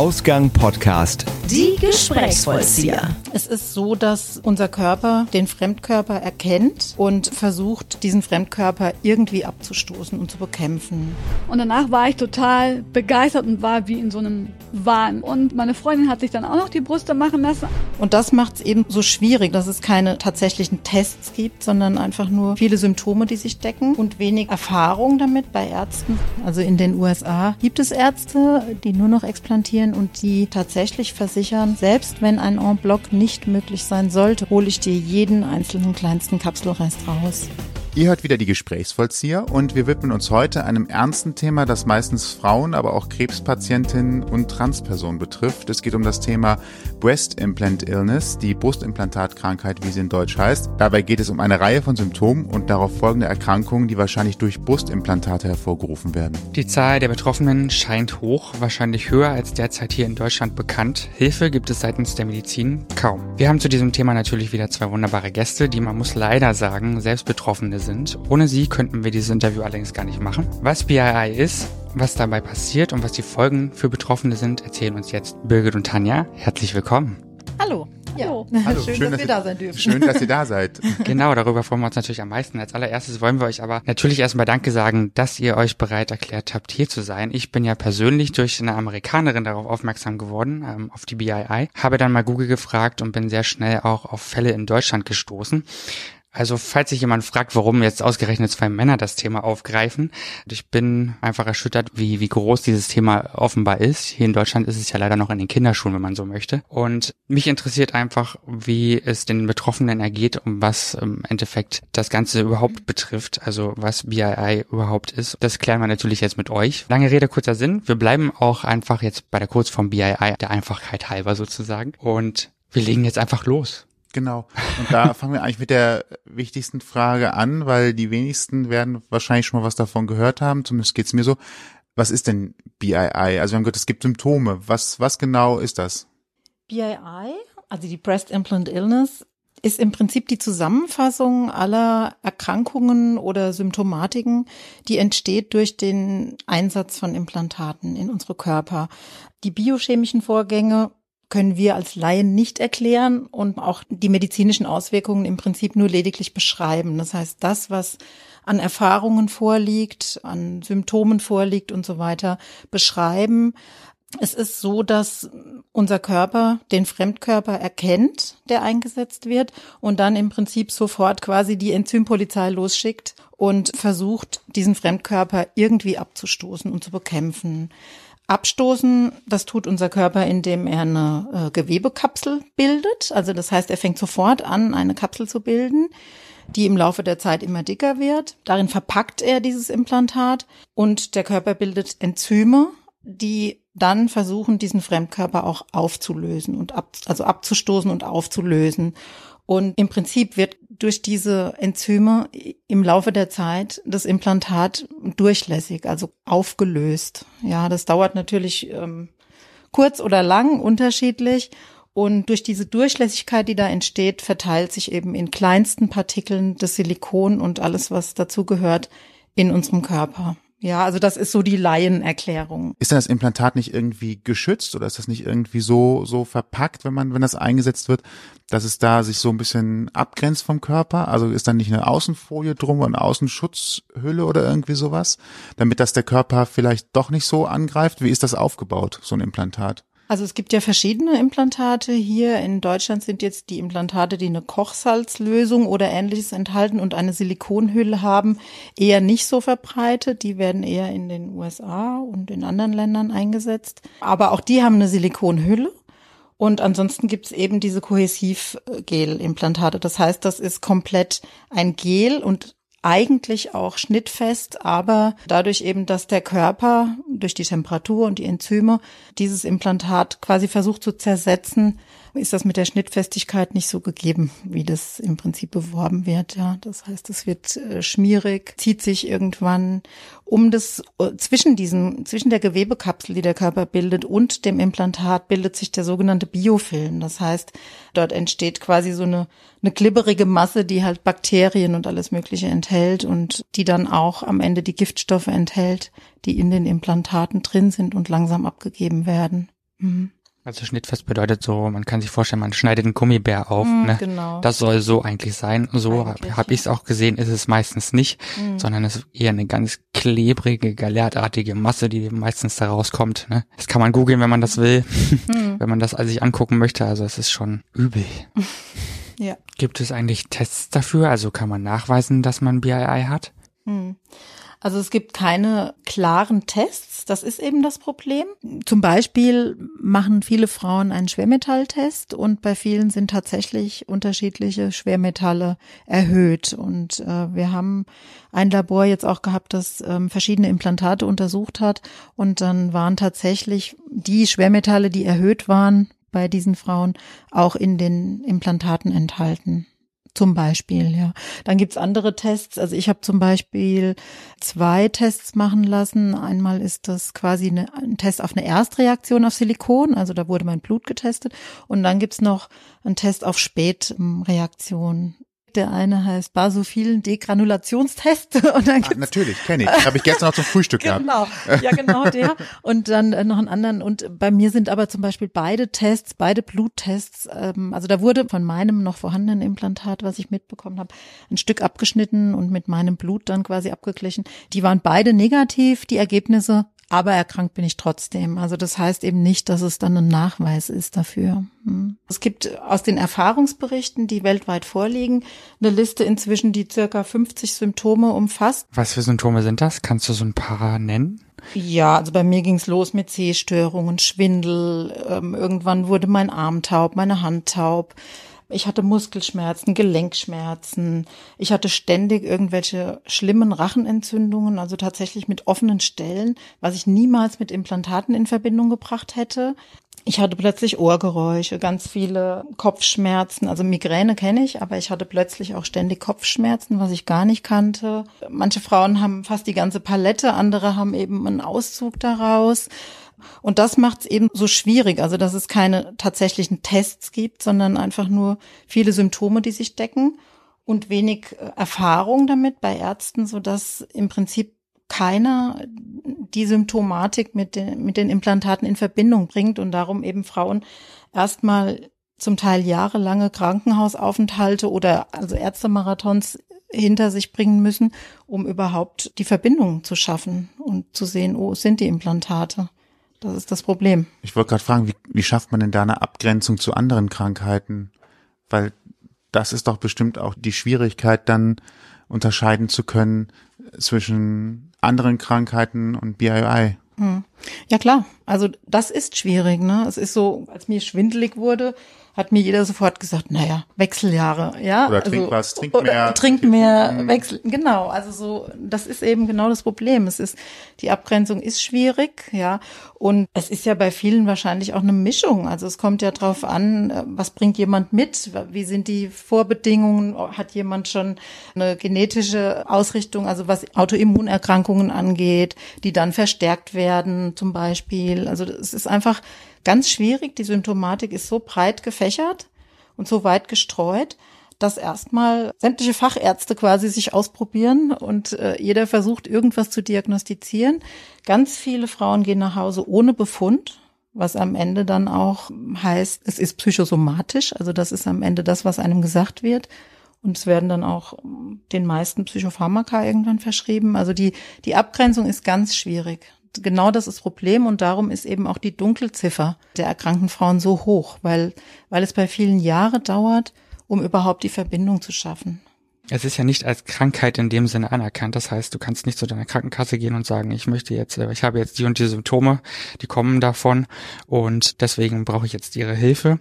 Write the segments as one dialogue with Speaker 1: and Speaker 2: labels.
Speaker 1: Ausgang Podcast.
Speaker 2: Die Gesprächsvollzieher.
Speaker 3: Es ist so, dass unser Körper den Fremdkörper erkennt und versucht, diesen Fremdkörper irgendwie abzustoßen und zu bekämpfen.
Speaker 4: Und danach war ich total begeistert und war wie in so einem Wahn. Und meine Freundin hat sich dann auch noch die Brüste machen lassen.
Speaker 3: Und das macht es eben so schwierig, dass es keine tatsächlichen Tests gibt, sondern einfach nur viele Symptome, die sich decken und wenig Erfahrung damit bei Ärzten. Also in den USA gibt es Ärzte, die nur noch explantieren und die tatsächlich versichern, selbst wenn ein En bloc nicht möglich sein sollte, hole ich dir jeden einzelnen kleinsten Kapselrest raus.
Speaker 5: Ihr hört wieder die Gesprächsvollzieher und wir widmen uns heute einem ernsten Thema, das meistens Frauen, aber auch Krebspatientinnen und Transpersonen betrifft. Es geht um das Thema Breast Implant Illness, die Brustimplantatkrankheit, wie sie in Deutsch heißt. Dabei geht es um eine Reihe von Symptomen und darauf folgende Erkrankungen, die wahrscheinlich durch Brustimplantate hervorgerufen werden.
Speaker 6: Die Zahl der Betroffenen scheint hoch, wahrscheinlich höher als derzeit hier in Deutschland bekannt. Hilfe gibt es seitens der Medizin kaum. Wir haben zu diesem Thema natürlich wieder zwei wunderbare Gäste, die man muss leider sagen, selbst Betroffene sind. Ohne sie könnten wir dieses Interview allerdings gar nicht machen. Was BII ist, was dabei passiert und was die Folgen für Betroffene sind, erzählen uns jetzt Birgit und Tanja. Herzlich willkommen.
Speaker 3: Hallo. Ja.
Speaker 4: Hallo.
Speaker 5: Hallo,
Speaker 3: schön,
Speaker 5: schön,
Speaker 3: dass,
Speaker 5: dass
Speaker 3: wir
Speaker 5: ihr-
Speaker 3: da sein dürfen.
Speaker 5: Schön, dass ihr da seid.
Speaker 6: Genau, darüber freuen wir uns natürlich am meisten. Als allererstes wollen wir euch aber natürlich erstmal Danke sagen, dass ihr euch bereit erklärt habt, hier zu sein. Ich bin ja persönlich durch eine Amerikanerin darauf aufmerksam geworden, ähm, auf die BII, habe dann mal Google gefragt und bin sehr schnell auch auf Fälle in Deutschland gestoßen. Also falls sich jemand fragt, warum jetzt ausgerechnet zwei Männer das Thema aufgreifen, ich bin einfach erschüttert, wie, wie groß dieses Thema offenbar ist. Hier in Deutschland ist es ja leider noch in den Kinderschuhen, wenn man so möchte. Und mich interessiert einfach, wie es den Betroffenen ergeht und was im Endeffekt das Ganze überhaupt betrifft, also was BII überhaupt ist. Das klären wir natürlich jetzt mit euch. Lange Rede, kurzer Sinn. Wir bleiben auch einfach jetzt bei der Kurzform BII, der Einfachheit halber sozusagen. Und wir legen jetzt einfach los.
Speaker 5: Genau. Und da fangen wir eigentlich mit der wichtigsten Frage an, weil die wenigsten werden wahrscheinlich schon mal was davon gehört haben. Zumindest geht's mir so. Was ist denn BII? Also wir haben gehört, es gibt Symptome. Was, was genau ist das?
Speaker 3: BII, also die Breast Implant Illness, ist im Prinzip die Zusammenfassung aller Erkrankungen oder Symptomatiken, die entsteht durch den Einsatz von Implantaten in unsere Körper. Die biochemischen Vorgänge können wir als Laien nicht erklären und auch die medizinischen Auswirkungen im Prinzip nur lediglich beschreiben. Das heißt, das, was an Erfahrungen vorliegt, an Symptomen vorliegt und so weiter, beschreiben. Es ist so, dass unser Körper den Fremdkörper erkennt, der eingesetzt wird und dann im Prinzip sofort quasi die Enzympolizei losschickt und versucht, diesen Fremdkörper irgendwie abzustoßen und zu bekämpfen. Abstoßen, das tut unser Körper, indem er eine äh, Gewebekapsel bildet. Also das heißt, er fängt sofort an, eine Kapsel zu bilden, die im Laufe der Zeit immer dicker wird. Darin verpackt er dieses Implantat und der Körper bildet Enzyme, die dann versuchen, diesen Fremdkörper auch aufzulösen und ab, also abzustoßen und aufzulösen. Und im Prinzip wird durch diese Enzyme im Laufe der Zeit das Implantat durchlässig, also aufgelöst. Ja, das dauert natürlich ähm, kurz oder lang, unterschiedlich. Und durch diese Durchlässigkeit, die da entsteht, verteilt sich eben in kleinsten Partikeln das Silikon und alles, was dazu gehört, in unserem Körper. Ja, also das ist so die Laienerklärung.
Speaker 5: Ist denn das Implantat nicht irgendwie geschützt oder ist das nicht irgendwie so, so verpackt, wenn man, wenn das eingesetzt wird, dass es da sich so ein bisschen abgrenzt vom Körper? Also ist da nicht eine Außenfolie drum und eine Außenschutzhülle oder irgendwie sowas? Damit das der Körper vielleicht doch nicht so angreift? Wie ist das aufgebaut, so ein Implantat?
Speaker 3: Also es gibt ja verschiedene Implantate. Hier in Deutschland sind jetzt die Implantate, die eine Kochsalzlösung oder ähnliches enthalten und eine Silikonhülle haben, eher nicht so verbreitet. Die werden eher in den USA und in anderen Ländern eingesetzt. Aber auch die haben eine Silikonhülle. Und ansonsten gibt's eben diese Kohäsivgel-Implantate. Das heißt, das ist komplett ein Gel und eigentlich auch schnittfest, aber dadurch eben, dass der Körper durch die Temperatur und die Enzyme dieses Implantat quasi versucht zu zersetzen, ist das mit der Schnittfestigkeit nicht so gegeben, wie das im Prinzip beworben wird. Ja, das heißt, es wird äh, schmierig, zieht sich irgendwann um das äh, zwischen diesem zwischen der Gewebekapsel, die der Körper bildet, und dem Implantat bildet sich der sogenannte Biofilm. Das heißt, dort entsteht quasi so eine eine glibberige Masse, die halt Bakterien und alles Mögliche enthält und die dann auch am Ende die Giftstoffe enthält, die in den Implantaten drin sind und langsam abgegeben werden. Mhm.
Speaker 6: Also schnittfest bedeutet so, man kann sich vorstellen, man schneidet einen Gummibär auf.
Speaker 3: Mhm,
Speaker 6: ne?
Speaker 3: genau.
Speaker 6: Das soll so eigentlich sein. So habe ich es auch gesehen, ist es meistens nicht,
Speaker 3: Mhm.
Speaker 6: sondern es ist eher eine ganz klebrige, galertartige Masse, die meistens da rauskommt. Ne? Das kann man googeln, wenn man das will,
Speaker 3: Mhm.
Speaker 6: wenn man das sich angucken möchte. Also es ist schon übel.
Speaker 3: Ja.
Speaker 6: Gibt es eigentlich Tests dafür? Also kann man nachweisen, dass man BII hat?
Speaker 3: Also es gibt keine klaren Tests, das ist eben das Problem. Zum Beispiel machen viele Frauen einen Schwermetalltest und bei vielen sind tatsächlich unterschiedliche Schwermetalle erhöht. Und äh, wir haben ein Labor jetzt auch gehabt, das ähm, verschiedene Implantate untersucht hat und dann waren tatsächlich die Schwermetalle, die erhöht waren bei diesen Frauen, auch in den Implantaten enthalten. Zum Beispiel, ja. Dann gibt's andere Tests. Also ich habe zum Beispiel zwei Tests machen lassen. Einmal ist das quasi eine, ein Test auf eine Erstreaktion auf Silikon, also da wurde mein Blut getestet. Und dann gibt's noch einen Test auf Spätreaktion. Der eine heißt basophilen Degranulationstest. Und dann
Speaker 5: Ah, natürlich, kenne ich. Habe ich gestern noch zum Frühstück gehabt.
Speaker 3: Genau, ja genau der. Und dann äh, noch einen anderen. Und bei mir sind aber zum Beispiel beide Tests, beide Bluttests, ähm, also da wurde von meinem noch vorhandenen Implantat, was ich mitbekommen habe, ein Stück abgeschnitten und mit meinem Blut dann quasi abgeglichen. Die waren beide negativ, die Ergebnisse. Aber erkrankt bin ich trotzdem. Also das heißt eben nicht, dass es dann ein Nachweis ist dafür. Hm. Es gibt aus den Erfahrungsberichten, die weltweit vorliegen, eine Liste inzwischen, die circa 50 Symptome umfasst.
Speaker 6: Was für Symptome sind das? Kannst du so ein paar nennen?
Speaker 3: Ja, also bei mir ging's los mit Sehstörungen, Schwindel. Ähm, irgendwann wurde mein Arm taub, meine Hand taub. Ich hatte Muskelschmerzen, Gelenkschmerzen. Ich hatte ständig irgendwelche schlimmen Rachenentzündungen, also tatsächlich mit offenen Stellen, was ich niemals mit Implantaten in Verbindung gebracht hätte. Ich hatte plötzlich Ohrgeräusche, ganz viele Kopfschmerzen. Also Migräne kenne ich, aber ich hatte plötzlich auch ständig Kopfschmerzen, was ich gar nicht kannte. Manche Frauen haben fast die ganze Palette, andere haben eben einen Auszug daraus. Und das macht es eben so schwierig, also dass es keine tatsächlichen Tests gibt, sondern einfach nur viele Symptome, die sich decken und wenig äh, Erfahrung damit bei Ärzten, so dass im Prinzip keiner die Symptomatik mit den, mit den Implantaten in Verbindung bringt und darum eben Frauen erstmal zum Teil jahrelange Krankenhausaufenthalte oder also Ärztemarathons hinter sich bringen müssen, um überhaupt die Verbindung zu schaffen und zu sehen, oh, es sind die Implantate. Das ist das Problem.
Speaker 5: Ich wollte gerade fragen, wie, wie schafft man denn da eine Abgrenzung zu anderen Krankheiten? Weil das ist doch bestimmt auch die Schwierigkeit, dann unterscheiden zu können zwischen anderen Krankheiten und BII.
Speaker 3: Hm. Ja klar, also das ist schwierig. Ne? Es ist so, als mir schwindelig wurde, hat mir jeder sofort gesagt, naja, Wechseljahre, ja.
Speaker 5: Oder trink
Speaker 3: also,
Speaker 5: was, trink
Speaker 3: oder
Speaker 5: mehr.
Speaker 3: Trink mehr, wechsel, genau. Also so, das ist eben genau das Problem. Es ist, die Abgrenzung ist schwierig, ja. Und es ist ja bei vielen wahrscheinlich auch eine Mischung. Also es kommt ja drauf an, äh, was bringt jemand mit? Wie sind die Vorbedingungen? Hat jemand schon eine genetische Ausrichtung, also was Autoimmunerkrankungen angeht, die dann verstärkt werden, zum Beispiel. Also es ist einfach ganz schwierig. Die Symptomatik ist so breit gefächert und so weit gestreut, dass erstmal sämtliche Fachärzte quasi sich ausprobieren und äh, jeder versucht, irgendwas zu diagnostizieren. Ganz viele Frauen gehen nach Hause ohne Befund, was am Ende dann auch heißt, es ist psychosomatisch. Also das ist am Ende das, was einem gesagt wird. Und es werden dann auch den meisten Psychopharmaka irgendwann verschrieben. Also die, die Abgrenzung ist ganz schwierig genau das ist das Problem und darum ist eben auch die Dunkelziffer der erkrankten Frauen so hoch, weil, weil es bei vielen Jahre dauert, um überhaupt die Verbindung zu schaffen.
Speaker 6: Es ist ja nicht als Krankheit in dem Sinne anerkannt. Das heißt, du kannst nicht zu deiner Krankenkasse gehen und sagen, ich möchte jetzt, äh, ich habe jetzt die und die Symptome, die kommen davon und deswegen brauche ich jetzt ihre Hilfe.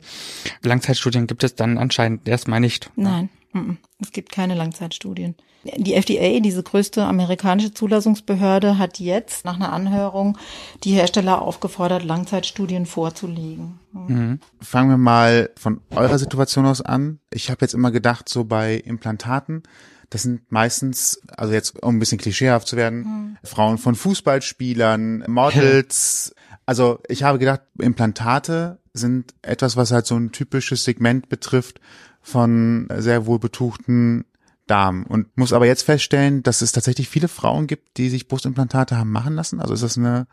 Speaker 6: Langzeitstudien gibt es dann anscheinend erstmal nicht.
Speaker 3: Nein, es gibt keine Langzeitstudien. Die FDA, diese größte amerikanische Zulassungsbehörde, hat jetzt nach einer Anhörung die Hersteller aufgefordert, Langzeitstudien vorzulegen.
Speaker 5: Mhm. Fangen wir mal von eurer Situation aus an. Ich habe jetzt immer gedacht, so bei Implantaten, das sind meistens, also jetzt um ein bisschen klischeehaft zu werden, mhm. Frauen von Fußballspielern, Models. Also ich habe gedacht, Implantate sind etwas, was halt so ein typisches Segment betrifft von sehr wohlbetuchten Damen und muss aber jetzt feststellen, dass es tatsächlich viele Frauen gibt, die sich Brustimplantate haben machen lassen. Also ist das eine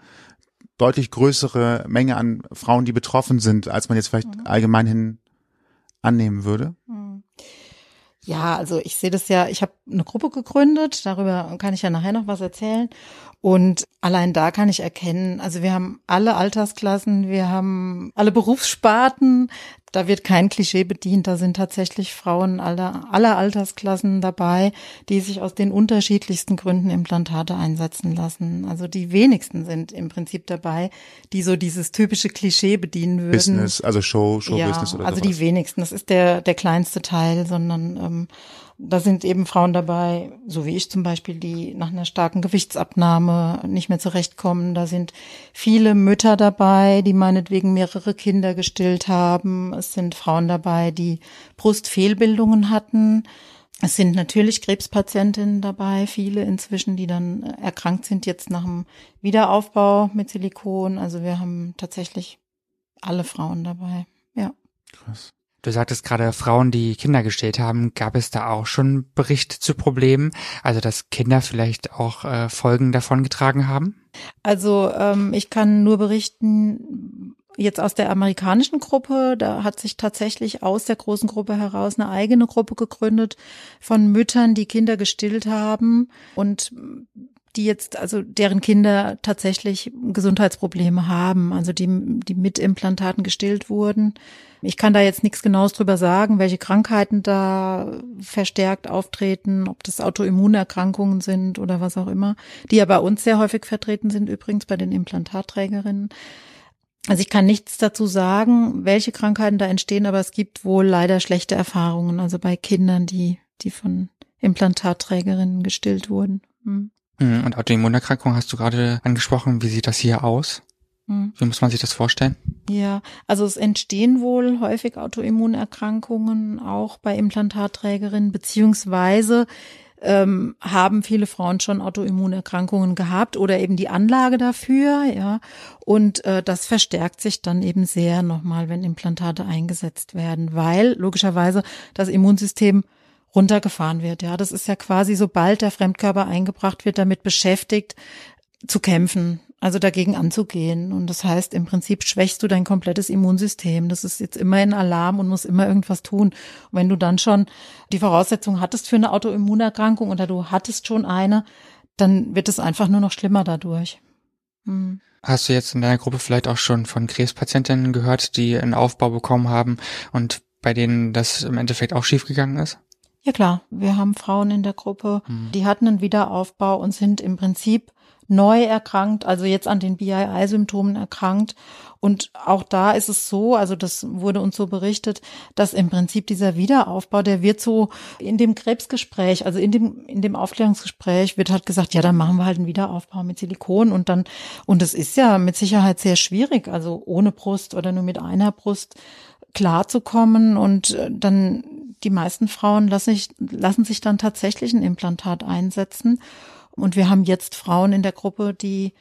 Speaker 5: deutlich größere Menge an Frauen, die betroffen sind, als man jetzt vielleicht mhm. allgemein hin annehmen würde? Mhm.
Speaker 3: Ja, also ich sehe das ja, ich habe eine Gruppe gegründet, darüber kann ich ja nachher noch was erzählen. Und allein da kann ich erkennen, also wir haben alle Altersklassen, wir haben alle Berufssparten, da wird kein Klischee bedient, da sind tatsächlich Frauen aller, aller Altersklassen dabei, die sich aus den unterschiedlichsten Gründen Implantate einsetzen lassen. Also die wenigsten sind im Prinzip dabei, die so dieses typische Klischee bedienen würden.
Speaker 5: Business, also Show,
Speaker 3: Show-Business
Speaker 5: ja, oder
Speaker 3: Also
Speaker 5: sowas.
Speaker 3: die wenigsten, das ist der, der kleinste Teil, sondern ähm, da sind eben Frauen dabei, so wie ich zum Beispiel, die nach einer starken Gewichtsabnahme nicht mehr zurechtkommen. Da sind viele Mütter dabei, die meinetwegen mehrere Kinder gestillt haben. Es sind Frauen dabei, die Brustfehlbildungen hatten. Es sind natürlich Krebspatientinnen dabei, viele inzwischen, die dann erkrankt sind jetzt nach dem Wiederaufbau mit Silikon. Also wir haben tatsächlich alle Frauen dabei. Ja.
Speaker 6: Krass. Du sagtest gerade Frauen, die Kinder gestillt haben. Gab es da auch schon Berichte zu Problemen? Also, dass Kinder vielleicht auch äh, Folgen davon getragen haben?
Speaker 3: Also, ähm, ich kann nur berichten, jetzt aus der amerikanischen Gruppe, da hat sich tatsächlich aus der großen Gruppe heraus eine eigene Gruppe gegründet von Müttern, die Kinder gestillt haben und die jetzt, also deren Kinder tatsächlich Gesundheitsprobleme haben, also die, die mit Implantaten gestillt wurden. Ich kann da jetzt nichts Genaues drüber sagen, welche Krankheiten da verstärkt auftreten, ob das Autoimmunerkrankungen sind oder was auch immer, die ja bei uns sehr häufig vertreten sind, übrigens bei den Implantatträgerinnen. Also ich kann nichts dazu sagen, welche Krankheiten da entstehen, aber es gibt wohl leider schlechte Erfahrungen, also bei Kindern, die, die von Implantatträgerinnen gestillt wurden. Hm.
Speaker 6: Hm und Autoimmunerkrankung hast du gerade angesprochen. Wie sieht das hier aus? Hm. Wie muss man sich das vorstellen?
Speaker 3: Ja, also es entstehen wohl häufig Autoimmunerkrankungen auch bei Implantatträgerinnen, beziehungsweise ähm, haben viele Frauen schon Autoimmunerkrankungen gehabt oder eben die Anlage dafür, ja. Und äh, das verstärkt sich dann eben sehr nochmal, wenn Implantate eingesetzt werden, weil logischerweise das Immunsystem runtergefahren wird. Ja, das ist ja quasi, sobald der Fremdkörper eingebracht wird, damit beschäftigt zu kämpfen also dagegen anzugehen. Und das heißt, im Prinzip schwächst du dein komplettes Immunsystem. Das ist jetzt immer in Alarm und muss immer irgendwas tun. Und wenn du dann schon die Voraussetzung hattest für eine Autoimmunerkrankung oder du hattest schon eine, dann wird es einfach nur noch schlimmer dadurch.
Speaker 6: Hm. Hast du jetzt in deiner Gruppe vielleicht auch schon von Krebspatientinnen gehört, die einen Aufbau bekommen haben und bei denen das im Endeffekt auch schiefgegangen ist?
Speaker 3: Ja klar, wir haben Frauen in der Gruppe, hm. die hatten einen Wiederaufbau und sind im Prinzip neu erkrankt, also jetzt an den BII-Symptomen erkrankt. Und auch da ist es so, also das wurde uns so berichtet, dass im Prinzip dieser Wiederaufbau, der wird so in dem Krebsgespräch, also in dem, in dem Aufklärungsgespräch wird halt gesagt, ja, dann machen wir halt einen Wiederaufbau mit Silikon und dann, und es ist ja mit Sicherheit sehr schwierig, also ohne Brust oder nur mit einer Brust klarzukommen und äh, dann die meisten Frauen lassen sich, lassen sich dann tatsächlich ein Implantat einsetzen. Und wir haben jetzt Frauen in der Gruppe, die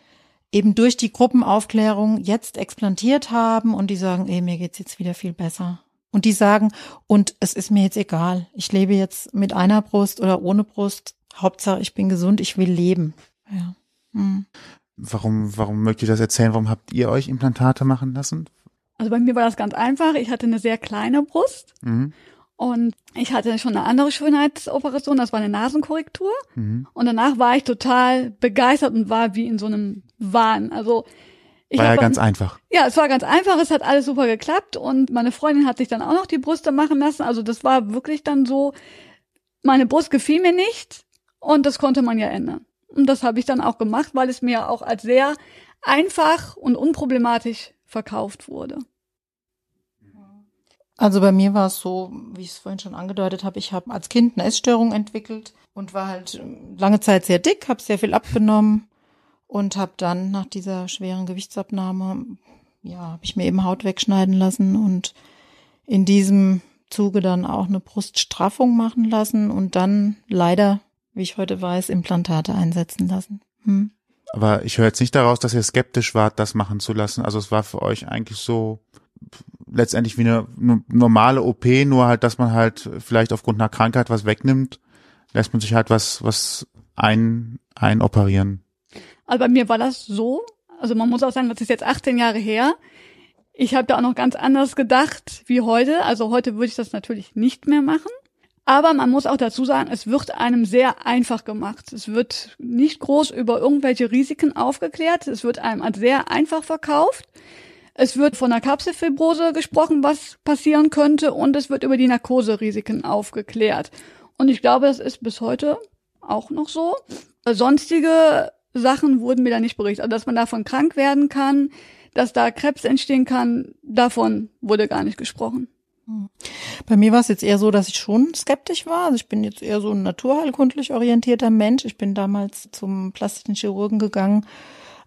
Speaker 3: eben durch die Gruppenaufklärung jetzt explantiert haben und die sagen, ey, mir geht's jetzt wieder viel besser. Und die sagen, und es ist mir jetzt egal. Ich lebe jetzt mit einer Brust oder ohne Brust. Hauptsache, ich bin gesund, ich will leben. Ja.
Speaker 5: Hm. Warum, warum mögt ihr das erzählen? Warum habt ihr euch Implantate machen lassen?
Speaker 4: Also bei mir war das ganz einfach. Ich hatte eine sehr kleine Brust. Mhm. Und ich hatte schon eine andere Schönheitsoperation, das war eine Nasenkorrektur. Mhm. Und danach war ich total begeistert und war wie in so einem Wahn. Also
Speaker 5: ich war ja ganz einfach.
Speaker 4: Ja, es war ganz einfach, es hat alles super geklappt und meine Freundin hat sich dann auch noch die Brüste machen lassen. Also das war wirklich dann so, meine Brust gefiel mir nicht und das konnte man ja ändern. Und das habe ich dann auch gemacht, weil es mir auch als sehr einfach und unproblematisch verkauft wurde.
Speaker 3: Also bei mir war es so, wie ich es vorhin schon angedeutet habe, ich habe als Kind eine Essstörung entwickelt und war halt lange Zeit sehr dick, habe sehr viel abgenommen und habe dann nach dieser schweren Gewichtsabnahme, ja, habe ich mir eben Haut wegschneiden lassen und in diesem Zuge dann auch eine Bruststraffung machen lassen und dann leider, wie ich heute weiß, Implantate einsetzen lassen. Hm.
Speaker 5: Aber ich höre jetzt nicht daraus, dass ihr skeptisch wart, das machen zu lassen. Also es war für euch eigentlich so letztendlich wie eine, eine normale OP, nur halt, dass man halt vielleicht aufgrund einer Krankheit was wegnimmt, lässt man sich halt was, was ein, einoperieren.
Speaker 4: Also bei mir war das so, Also man muss auch sagen, das ist jetzt 18 Jahre her. Ich habe da auch noch ganz anders gedacht wie heute. Also heute würde ich das natürlich nicht mehr machen. Aber man muss auch dazu sagen, es wird einem sehr einfach gemacht. Es wird nicht groß über irgendwelche Risiken aufgeklärt. Es wird einem als sehr einfach verkauft. Es wird von der Kapselfibrose gesprochen, was passieren könnte, und es wird über die Narkoserisiken aufgeklärt. Und ich glaube, das ist bis heute auch noch so. Sonstige Sachen wurden mir da nicht berichtet. Also, dass man davon krank werden kann, dass da Krebs entstehen kann, davon wurde gar nicht gesprochen.
Speaker 3: Bei mir war es jetzt eher so, dass ich schon skeptisch war. Also ich bin jetzt eher so ein naturheilkundlich orientierter Mensch. Ich bin damals zum plastischen Chirurgen gegangen,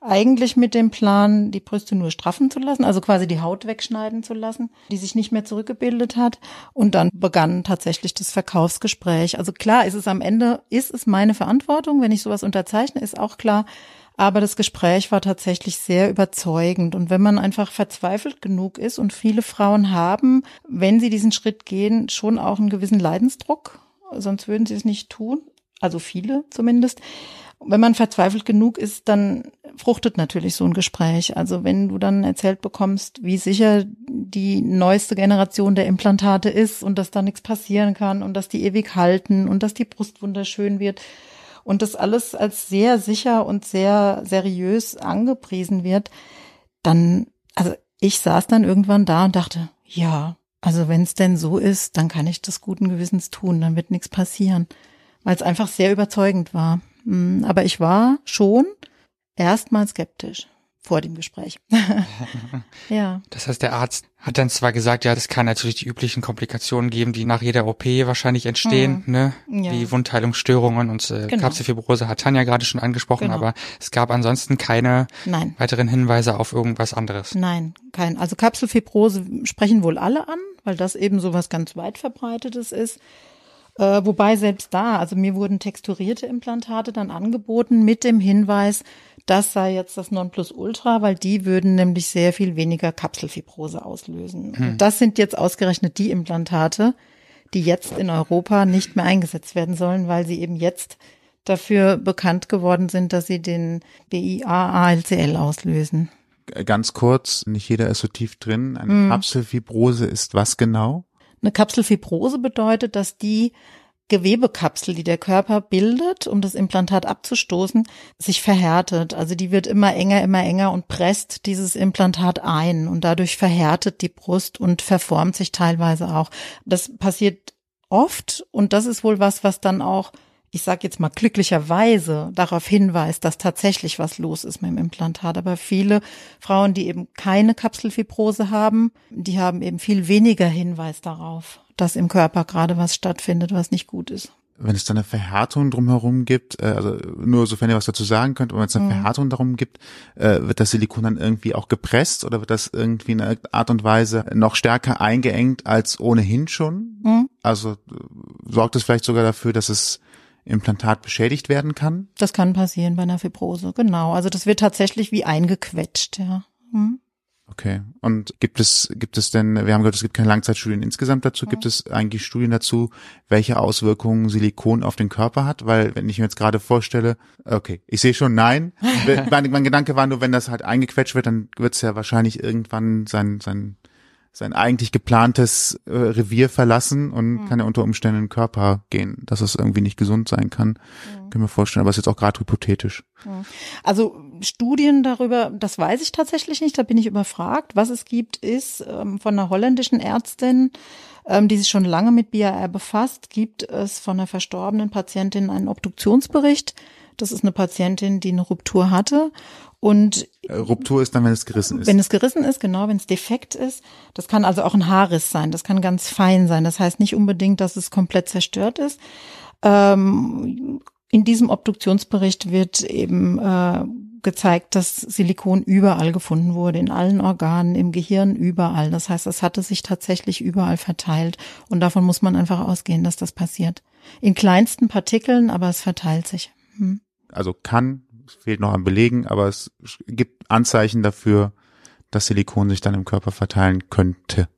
Speaker 3: eigentlich mit dem Plan, die Brüste nur straffen zu lassen, also quasi die Haut wegschneiden zu lassen, die sich nicht mehr zurückgebildet hat. Und dann begann tatsächlich das Verkaufsgespräch. Also klar ist es am Ende, ist es meine Verantwortung, wenn ich sowas unterzeichne, ist auch klar. Aber das Gespräch war tatsächlich sehr überzeugend. Und wenn man einfach verzweifelt genug ist und viele Frauen haben, wenn sie diesen Schritt gehen, schon auch einen gewissen Leidensdruck, sonst würden sie es nicht tun. Also viele zumindest. Wenn man verzweifelt genug ist, dann fruchtet natürlich so ein Gespräch. Also wenn du dann erzählt bekommst, wie sicher die neueste Generation der Implantate ist und dass da nichts passieren kann und dass die ewig halten und dass die Brust wunderschön wird, und das alles als sehr sicher und sehr seriös angepriesen wird, dann, also ich saß dann irgendwann da und dachte, ja, also wenn es denn so ist, dann kann ich das guten Gewissens tun, dann wird nichts passieren, weil es einfach sehr überzeugend war. Hm, aber ich war schon erstmal skeptisch vor dem Gespräch. ja.
Speaker 6: Das heißt, der Arzt hat dann zwar gesagt, ja, das kann natürlich die üblichen Komplikationen geben, die nach jeder OP wahrscheinlich entstehen, mhm. ne? Ja. Wie Wundheilungsstörungen und äh, genau. Kapselfibrose hat Tanja gerade schon angesprochen, genau. aber es gab ansonsten keine
Speaker 3: Nein.
Speaker 6: weiteren Hinweise auf irgendwas anderes.
Speaker 3: Nein, kein. Also Kapselfibrose sprechen wohl alle an, weil das eben so was ganz weit verbreitetes ist. Äh, wobei selbst da, also mir wurden texturierte Implantate dann angeboten mit dem Hinweis, das sei jetzt das Nonplusultra, weil die würden nämlich sehr viel weniger Kapselfibrose auslösen. Hm. Das sind jetzt ausgerechnet die Implantate, die jetzt in Europa nicht mehr eingesetzt werden sollen, weil sie eben jetzt dafür bekannt geworden sind, dass sie den BIA-ALCL auslösen.
Speaker 5: Ganz kurz, nicht jeder ist so tief drin. Eine hm. Kapselfibrose ist was genau?
Speaker 3: Eine Kapselfibrose bedeutet, dass die Gewebekapsel, die der Körper bildet, um das Implantat abzustoßen, sich verhärtet. Also die wird immer enger, immer enger und presst dieses Implantat ein und dadurch verhärtet die Brust und verformt sich teilweise auch. Das passiert oft und das ist wohl was, was dann auch ich sage jetzt mal glücklicherweise darauf hinweist, dass tatsächlich was los ist mit dem Implantat. Aber viele Frauen, die eben keine Kapselfibrose haben, die haben eben viel weniger Hinweis darauf, dass im Körper gerade was stattfindet, was nicht gut ist.
Speaker 5: Wenn es dann eine Verhärtung drumherum gibt, äh, also nur sofern ihr was dazu sagen könnt, wenn es eine mhm. Verhärtung darum gibt, äh, wird das Silikon dann irgendwie auch gepresst oder wird das irgendwie in einer Art und Weise noch stärker eingeengt als ohnehin schon? Mhm. Also sorgt es vielleicht sogar dafür, dass es Implantat beschädigt werden kann?
Speaker 3: Das kann passieren bei einer Fibrose, genau. Also das wird tatsächlich wie eingequetscht, ja. Hm.
Speaker 5: Okay. Und gibt es, gibt es denn, wir haben gehört, es gibt keine Langzeitstudien insgesamt dazu. Gibt es eigentlich Studien dazu, welche Auswirkungen Silikon auf den Körper hat? Weil, wenn ich mir jetzt gerade vorstelle, okay, ich sehe schon nein. mein, mein, Gedanke war nur, wenn das halt eingequetscht wird, dann wird es ja wahrscheinlich irgendwann sein, sein sein eigentlich geplantes äh, Revier verlassen und mhm. kann ja unter Umständen in den Körper gehen, dass es irgendwie nicht gesund sein kann. Mhm. Können wir vorstellen, aber es ist jetzt auch gerade hypothetisch.
Speaker 3: Also Studien darüber, das weiß ich tatsächlich nicht, da bin ich überfragt. Was es gibt, ist ähm, von einer holländischen Ärztin, ähm, die sich schon lange mit BAR befasst, gibt es von einer verstorbenen Patientin einen Obduktionsbericht. Das ist eine Patientin, die eine Ruptur hatte und
Speaker 5: äh, Ruptur ist dann, wenn es gerissen ist.
Speaker 3: Wenn es gerissen ist, genau, wenn es defekt ist. Das kann also auch ein Haarriss sein. Das kann ganz fein sein. Das heißt nicht unbedingt, dass es komplett zerstört ist. Ähm, in diesem Obduktionsbericht wird eben äh, gezeigt, dass Silikon überall gefunden wurde, in allen Organen, im Gehirn, überall. Das heißt, es hatte sich tatsächlich überall verteilt. Und davon muss man einfach ausgehen, dass das passiert. In kleinsten Partikeln, aber es verteilt sich. Hm.
Speaker 5: Also kann fehlt noch an Belegen, aber es gibt Anzeichen dafür, dass Silikon sich dann im Körper verteilen könnte.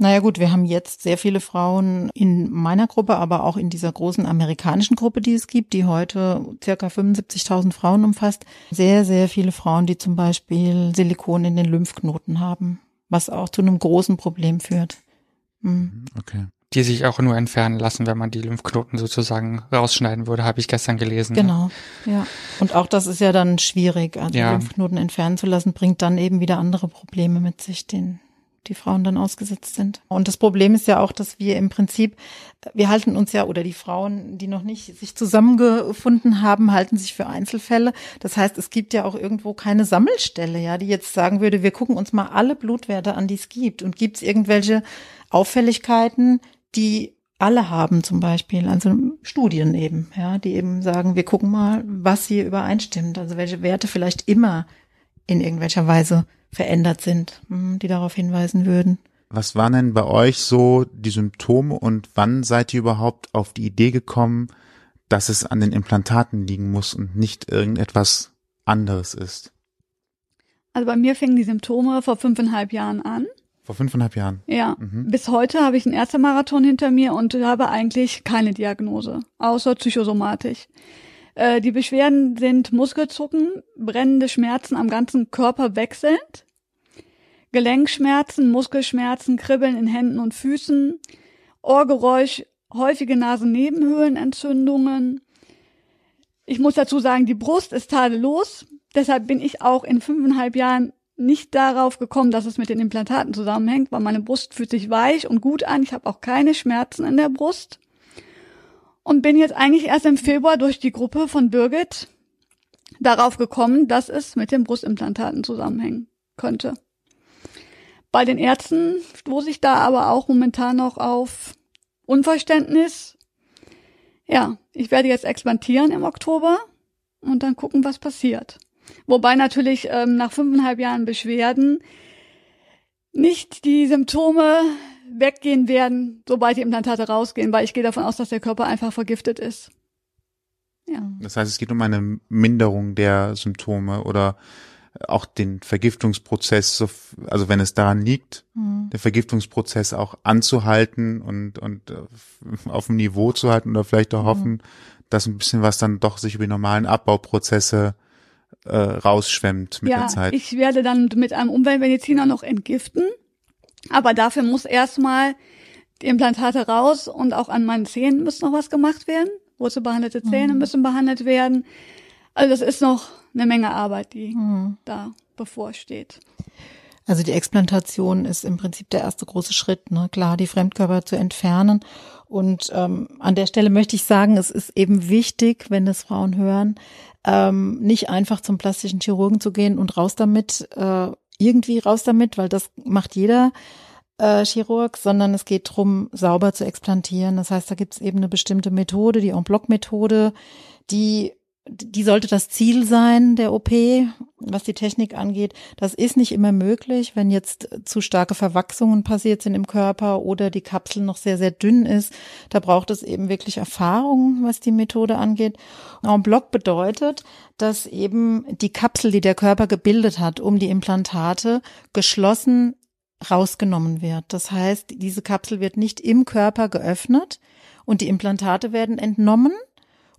Speaker 3: Naja gut, wir haben jetzt sehr viele Frauen in meiner Gruppe, aber auch in dieser großen amerikanischen Gruppe, die es gibt, die heute circa 75.000 Frauen umfasst. Sehr, sehr viele Frauen, die zum Beispiel Silikon in den Lymphknoten haben, was auch zu einem großen Problem führt.
Speaker 5: Mhm. Okay
Speaker 6: die sich auch nur entfernen lassen, wenn man die Lymphknoten sozusagen rausschneiden würde, habe ich gestern gelesen.
Speaker 3: Genau, ja. Und auch das ist ja dann schwierig. Also ja. Lymphknoten entfernen zu lassen, bringt dann eben wieder andere Probleme mit sich, den die Frauen dann ausgesetzt sind. Und das Problem ist ja auch, dass wir im Prinzip, wir halten uns ja, oder die Frauen, die noch nicht sich zusammengefunden haben, halten sich für Einzelfälle. Das heißt, es gibt ja auch irgendwo keine Sammelstelle, ja, die jetzt sagen würde, wir gucken uns mal alle Blutwerte an, die es gibt. Und gibt es irgendwelche Auffälligkeiten, die alle haben zum Beispiel, also Studien eben, ja, die eben sagen, wir gucken mal, was hier übereinstimmt, also welche Werte vielleicht immer in irgendwelcher Weise verändert sind, hm, die darauf hinweisen würden.
Speaker 5: Was waren denn bei euch so die Symptome und wann seid ihr überhaupt auf die Idee gekommen, dass es an den Implantaten liegen muss und nicht irgendetwas anderes ist?
Speaker 4: Also bei mir fingen die Symptome vor fünfeinhalb Jahren an.
Speaker 5: Vor fünfeinhalb Jahren?
Speaker 4: Ja. Mhm. Bis heute habe ich einen Ärztemarathon hinter mir und habe eigentlich keine Diagnose, außer Psychosomatik. Äh, die Beschwerden sind Muskelzucken, brennende Schmerzen am ganzen Körper wechselnd, Gelenkschmerzen, Muskelschmerzen, Kribbeln in Händen und Füßen, Ohrgeräusch, häufige Nasennebenhöhlenentzündungen. Ich muss dazu sagen, die Brust ist tadellos. Deshalb bin ich auch in fünfeinhalb Jahren nicht darauf gekommen, dass es mit den Implantaten zusammenhängt, weil meine Brust fühlt sich weich und gut an. Ich habe auch keine Schmerzen in der Brust. Und bin jetzt eigentlich erst im Februar durch die Gruppe von Birgit darauf gekommen, dass es mit den Brustimplantaten zusammenhängen könnte. Bei den Ärzten stoße ich da aber auch momentan noch auf Unverständnis. Ja, ich werde jetzt expandieren im Oktober und dann gucken, was passiert. Wobei natürlich ähm, nach fünfeinhalb Jahren Beschwerden nicht die Symptome weggehen werden, sobald die Implantate rausgehen, weil ich gehe davon aus, dass der Körper einfach vergiftet ist.
Speaker 5: Ja. Das heißt, es geht um eine Minderung der Symptome oder auch den Vergiftungsprozess, also wenn es daran liegt, mhm. der Vergiftungsprozess auch anzuhalten und, und äh, auf dem Niveau zu halten oder vielleicht auch mhm. hoffen, dass ein bisschen was dann doch sich über die normalen Abbauprozesse äh, rausschwemmt mit
Speaker 4: ja,
Speaker 5: der Zeit.
Speaker 4: Ich werde dann mit einem Umweltmediziner noch entgiften, aber dafür muss erstmal die Implantate raus und auch an meinen Zähnen muss noch was gemacht werden. Wurzelbehandelte Zähne mhm. müssen behandelt werden. Also das ist noch eine Menge Arbeit, die mhm. da bevorsteht.
Speaker 3: Also die Explantation ist im Prinzip der erste große Schritt, ne? klar, die Fremdkörper zu entfernen. Und ähm, an der Stelle möchte ich sagen, es ist eben wichtig, wenn das Frauen hören, ähm, nicht einfach zum plastischen Chirurgen zu gehen und raus damit, äh, irgendwie raus damit, weil das macht jeder äh, Chirurg, sondern es geht drum, sauber zu explantieren. Das heißt, da gibt es eben eine bestimmte Methode, die En-Bloc-Methode, die die sollte das Ziel sein der OP, was die Technik angeht. Das ist nicht immer möglich, wenn jetzt zu starke Verwachsungen passiert sind im Körper oder die Kapsel noch sehr, sehr dünn ist. Da braucht es eben wirklich Erfahrung, was die Methode angeht. En bloc bedeutet, dass eben die Kapsel, die der Körper gebildet hat, um die Implantate, geschlossen rausgenommen wird. Das heißt, diese Kapsel wird nicht im Körper geöffnet und die Implantate werden entnommen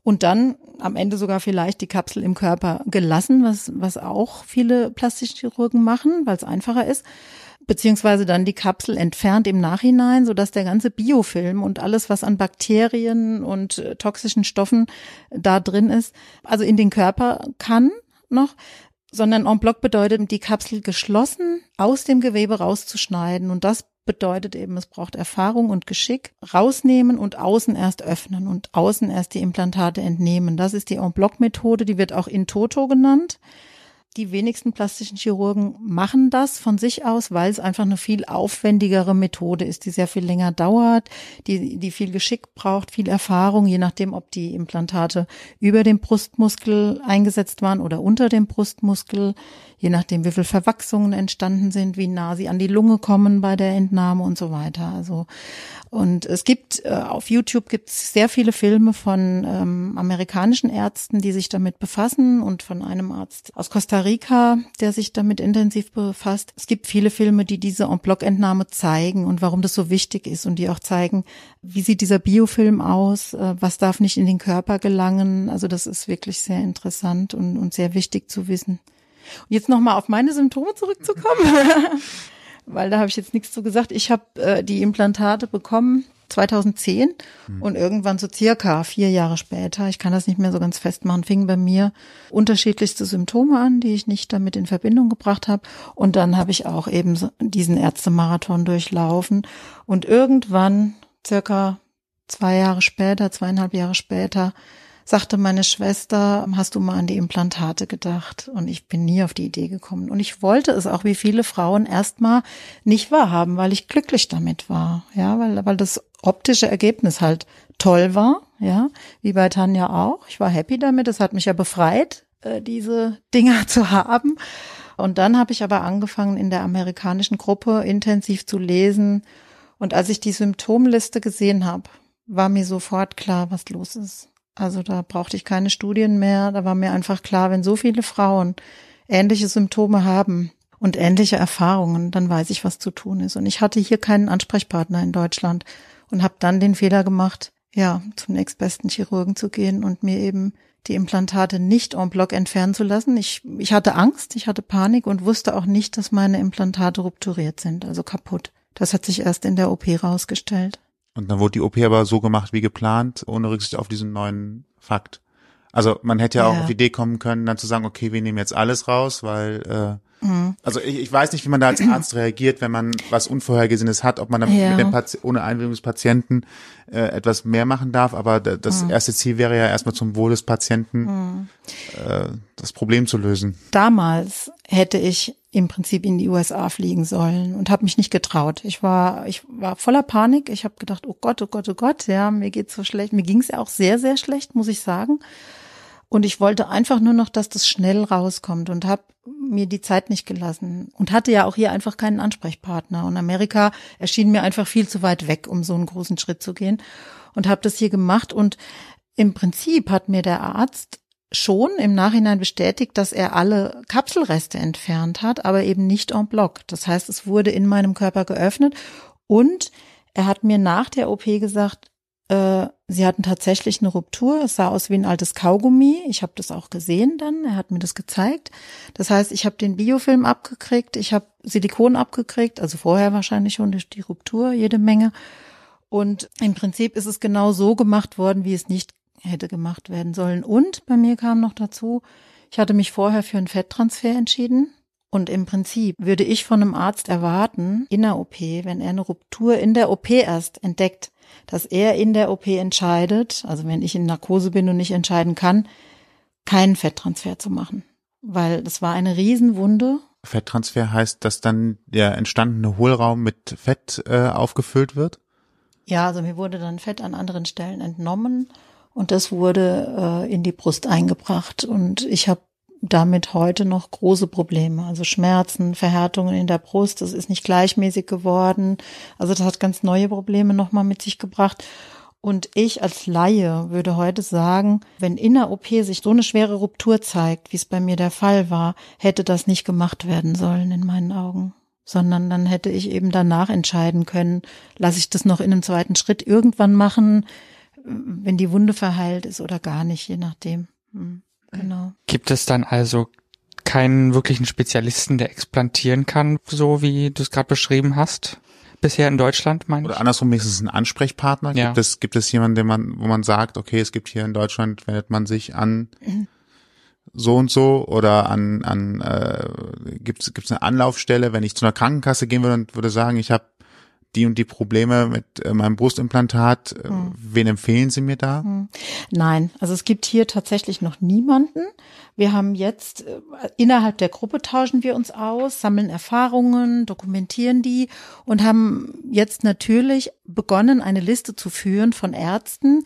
Speaker 3: und dann am Ende sogar vielleicht die Kapsel im Körper gelassen, was, was auch viele Plastikchirurgen machen, weil es einfacher ist, beziehungsweise dann die Kapsel entfernt im Nachhinein, sodass der ganze Biofilm und alles, was an Bakterien und äh, toxischen Stoffen da drin ist, also in den Körper kann noch, sondern en bloc bedeutet, die Kapsel geschlossen aus dem Gewebe rauszuschneiden. Und das bedeutet eben, es braucht Erfahrung und Geschick. Rausnehmen und außen erst öffnen und außen erst die Implantate entnehmen. Das ist die En-Bloc-Methode, die wird auch in Toto genannt. Die wenigsten plastischen Chirurgen machen das von sich aus, weil es einfach eine viel aufwendigere Methode ist, die sehr viel länger dauert, die, die viel Geschick braucht, viel Erfahrung, je nachdem, ob die Implantate über dem Brustmuskel eingesetzt waren oder unter dem Brustmuskel, je nachdem, wie viel Verwachsungen entstanden sind, wie nah sie an die Lunge kommen bei der Entnahme und so weiter. Also und es gibt äh, auf YouTube gibt es sehr viele Filme von ähm, amerikanischen Ärzten, die sich damit befassen und von einem Arzt aus Costa Rica, der sich damit intensiv befasst. Es gibt viele Filme, die diese En-Bloc-Entnahme zeigen und warum das so wichtig ist und die auch zeigen, wie sieht dieser Biofilm aus, äh, was darf nicht in den Körper gelangen. Also das ist wirklich sehr interessant und, und sehr wichtig zu wissen. Und jetzt nochmal auf meine Symptome zurückzukommen, weil da habe ich jetzt nichts zu gesagt. Ich habe äh, die Implantate bekommen 2010 mhm. und irgendwann so circa vier Jahre später, ich kann das nicht mehr so ganz festmachen, fingen bei mir unterschiedlichste Symptome an, die ich nicht damit in Verbindung gebracht habe. Und dann habe ich auch eben diesen Ärztemarathon durchlaufen. Und irgendwann, circa zwei Jahre später, zweieinhalb Jahre später, sagte meine Schwester, hast du mal an die Implantate gedacht? Und ich bin nie auf die Idee gekommen. Und ich wollte es auch wie viele Frauen erstmal nicht wahrhaben, weil ich glücklich damit war. Ja, weil, weil das optische Ergebnis halt toll war. Ja, wie bei Tanja auch. Ich war happy damit. Es hat mich ja befreit, äh, diese Dinger zu haben. Und dann habe ich aber angefangen, in der amerikanischen Gruppe intensiv zu lesen. Und als ich die Symptomliste gesehen habe, war mir sofort klar, was los ist. Also da brauchte ich keine Studien mehr. Da war mir einfach klar, wenn so viele Frauen ähnliche Symptome haben und ähnliche Erfahrungen, dann weiß ich, was zu tun ist. Und ich hatte hier keinen Ansprechpartner in Deutschland und habe dann den Fehler gemacht, ja, zum nächstbesten Chirurgen zu gehen und mir eben die Implantate nicht en bloc entfernen zu lassen. Ich, ich hatte Angst, ich hatte Panik und wusste auch nicht, dass meine Implantate rupturiert sind, also kaputt. Das hat sich erst in der OP rausgestellt.
Speaker 5: Und dann wurde die OP aber so gemacht wie geplant, ohne Rücksicht auf diesen neuen Fakt. Also man hätte ja, ja. auch auf die Idee kommen können, dann zu sagen, okay, wir nehmen jetzt alles raus, weil äh, mhm. also ich, ich weiß nicht, wie man da als Arzt reagiert, wenn man was Unvorhergesehenes hat, ob man dann ja. mit dem Pati ohne Einwilligung des Patienten äh, etwas mehr machen darf, aber das mhm. erste Ziel wäre ja erstmal zum Wohl des Patienten mhm. äh, das Problem zu lösen.
Speaker 3: Damals hätte ich im Prinzip in die USA fliegen sollen und habe mich nicht getraut. Ich war ich war voller Panik. Ich habe gedacht, oh Gott, oh Gott, oh Gott, ja, mir geht's so schlecht. Mir ging's ja auch sehr sehr schlecht, muss ich sagen. Und ich wollte einfach nur noch, dass das schnell rauskommt und habe mir die Zeit nicht gelassen und hatte ja auch hier einfach keinen Ansprechpartner. Und Amerika erschien mir einfach viel zu weit weg, um so einen großen Schritt zu gehen. Und habe das hier gemacht. Und im Prinzip hat mir der Arzt schon im Nachhinein bestätigt, dass er alle Kapselreste entfernt hat, aber eben nicht en bloc. Das heißt, es wurde in meinem Körper geöffnet und er hat mir nach der OP gesagt, äh, sie hatten tatsächlich eine Ruptur. Es sah aus wie ein altes Kaugummi. Ich habe das auch gesehen dann. Er hat mir das gezeigt. Das heißt, ich habe den Biofilm abgekriegt, ich habe Silikon abgekriegt, also vorher wahrscheinlich schon durch die Ruptur jede Menge. Und im Prinzip ist es genau so gemacht worden, wie es nicht hätte gemacht werden sollen. Und bei mir kam noch dazu, ich hatte mich vorher für einen Fetttransfer entschieden. Und im Prinzip würde ich von einem Arzt erwarten, in der OP, wenn er eine Ruptur in der OP erst entdeckt, dass er in der OP entscheidet, also wenn ich in Narkose bin und nicht entscheiden kann, keinen Fetttransfer zu machen. Weil das war eine Riesenwunde.
Speaker 5: Fetttransfer heißt, dass dann der entstandene Hohlraum mit Fett äh, aufgefüllt wird?
Speaker 3: Ja, also mir wurde dann Fett an anderen Stellen entnommen und das wurde äh, in die Brust eingebracht. Und ich habe damit heute noch große Probleme. Also Schmerzen, Verhärtungen in der Brust, das ist nicht gleichmäßig geworden. Also das hat ganz neue Probleme nochmal mit sich gebracht. Und ich als Laie würde heute sagen, wenn in der OP sich so eine schwere Ruptur zeigt, wie es bei mir der Fall war, hätte das nicht gemacht werden sollen in meinen Augen. Sondern dann hätte ich eben danach entscheiden können, lasse ich das noch in einem zweiten Schritt irgendwann machen, wenn die Wunde verheilt ist oder gar nicht, je nachdem. Hm, genau.
Speaker 6: Gibt es dann also keinen wirklichen Spezialisten, der explantieren kann, so wie du es gerade beschrieben hast? Bisher in Deutschland, meine
Speaker 5: ich. Oder andersrum ist es ein Ansprechpartner. Ja. Gibt es, gibt es jemanden, den man, wo man sagt, okay, es gibt hier in Deutschland, wendet man sich an so und so oder an, an äh, gibt es eine Anlaufstelle, wenn ich zu einer Krankenkasse gehen würde und würde sagen, ich habe die und die Probleme mit äh, meinem Brustimplantat. Hm. Wen empfehlen Sie mir da? Hm.
Speaker 3: Nein, also es gibt hier tatsächlich noch niemanden. Wir haben jetzt äh, innerhalb der Gruppe tauschen wir uns aus, sammeln Erfahrungen, dokumentieren die und haben jetzt natürlich begonnen, eine Liste zu führen von Ärzten,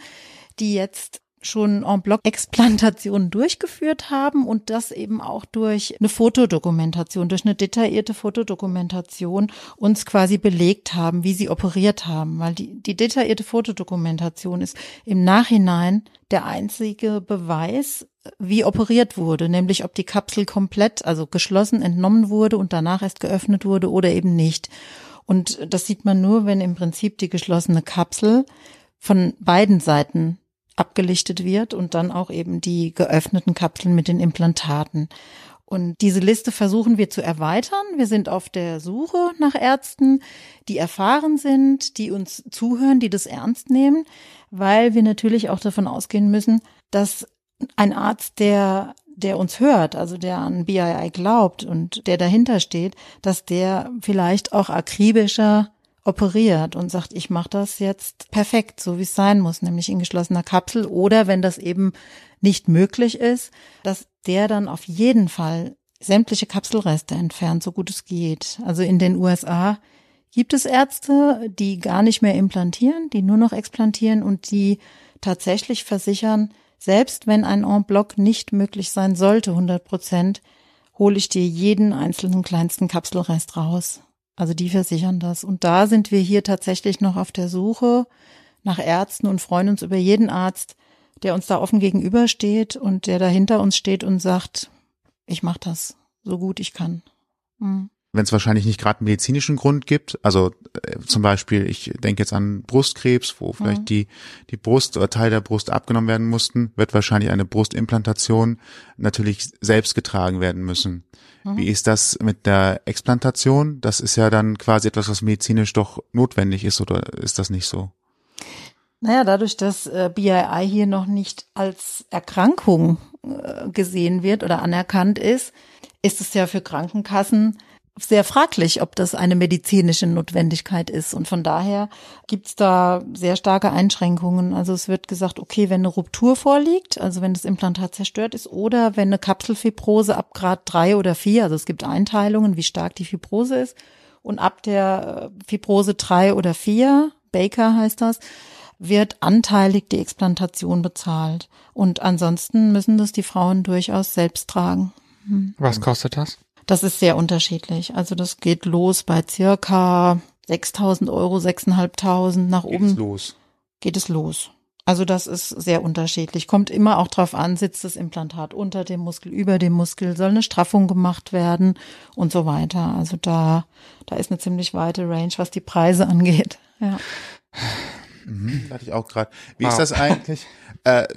Speaker 3: die jetzt schon en bloc Explantationen durchgeführt haben und das eben auch durch eine Fotodokumentation, durch eine detaillierte Fotodokumentation uns quasi belegt haben, wie sie operiert haben, weil die, die detaillierte Fotodokumentation ist im Nachhinein der einzige Beweis, wie operiert wurde, nämlich ob die Kapsel komplett, also geschlossen entnommen wurde und danach erst geöffnet wurde oder eben nicht. Und das sieht man nur, wenn im Prinzip die geschlossene Kapsel von beiden Seiten abgelichtet wird und dann auch eben die geöffneten Kapseln mit den Implantaten. Und diese Liste versuchen wir zu erweitern. Wir sind auf der Suche nach Ärzten, die erfahren sind, die uns zuhören, die das ernst nehmen, weil wir natürlich auch davon ausgehen müssen, dass ein Arzt, der der uns hört, also der an BII glaubt und der dahinter steht, dass der vielleicht auch akribischer operiert und sagt, ich mache das jetzt perfekt, so wie es sein muss, nämlich in geschlossener Kapsel. Oder wenn das eben nicht möglich ist, dass der dann auf jeden Fall sämtliche Kapselreste entfernt, so gut es geht. Also in den USA gibt es Ärzte, die gar nicht mehr implantieren, die nur noch explantieren und die tatsächlich versichern, selbst wenn ein En bloc nicht möglich sein sollte, 100 Prozent, hole ich dir jeden einzelnen kleinsten Kapselrest raus. Also die versichern das. Und da sind wir hier tatsächlich noch auf der Suche nach Ärzten und freuen uns über jeden Arzt, der uns da offen gegenübersteht und der da hinter uns steht und sagt, ich mache das so gut ich kann.
Speaker 5: Mhm wenn es wahrscheinlich nicht gerade einen medizinischen Grund gibt, also äh, zum Beispiel, ich denke jetzt an Brustkrebs, wo vielleicht mhm. die, die Brust oder Teil der Brust abgenommen werden mussten, wird wahrscheinlich eine Brustimplantation natürlich selbst getragen werden müssen. Mhm. Wie ist das mit der Explantation? Das ist ja dann quasi etwas, was medizinisch doch notwendig ist, oder ist das nicht so?
Speaker 3: Naja, dadurch, dass äh, BII hier noch nicht als Erkrankung äh, gesehen wird oder anerkannt ist, ist es ja für Krankenkassen sehr fraglich, ob das eine medizinische Notwendigkeit ist. Und von daher gibt's da sehr starke Einschränkungen. Also es wird gesagt, okay, wenn eine Ruptur vorliegt, also wenn das Implantat zerstört ist, oder wenn eine Kapselfibrose ab Grad drei oder vier, also es gibt Einteilungen, wie stark die Fibrose ist, und ab der äh, Fibrose drei oder vier, Baker heißt das, wird anteilig die Explantation bezahlt. Und ansonsten müssen das die Frauen durchaus selbst tragen.
Speaker 6: Hm. Was kostet das?
Speaker 3: Das ist sehr unterschiedlich. Also das geht los bei circa 6.000 Euro, 6.500 nach oben. Geht es los? Geht es los. Also das ist sehr unterschiedlich. Kommt immer auch drauf an, sitzt das Implantat unter dem Muskel, über dem Muskel, soll eine Straffung gemacht werden und so weiter. Also da, da ist eine ziemlich weite Range, was die Preise angeht. Ja.
Speaker 5: Mhm, hatte ich auch gerade. Wie wow. ist das eigentlich? Äh,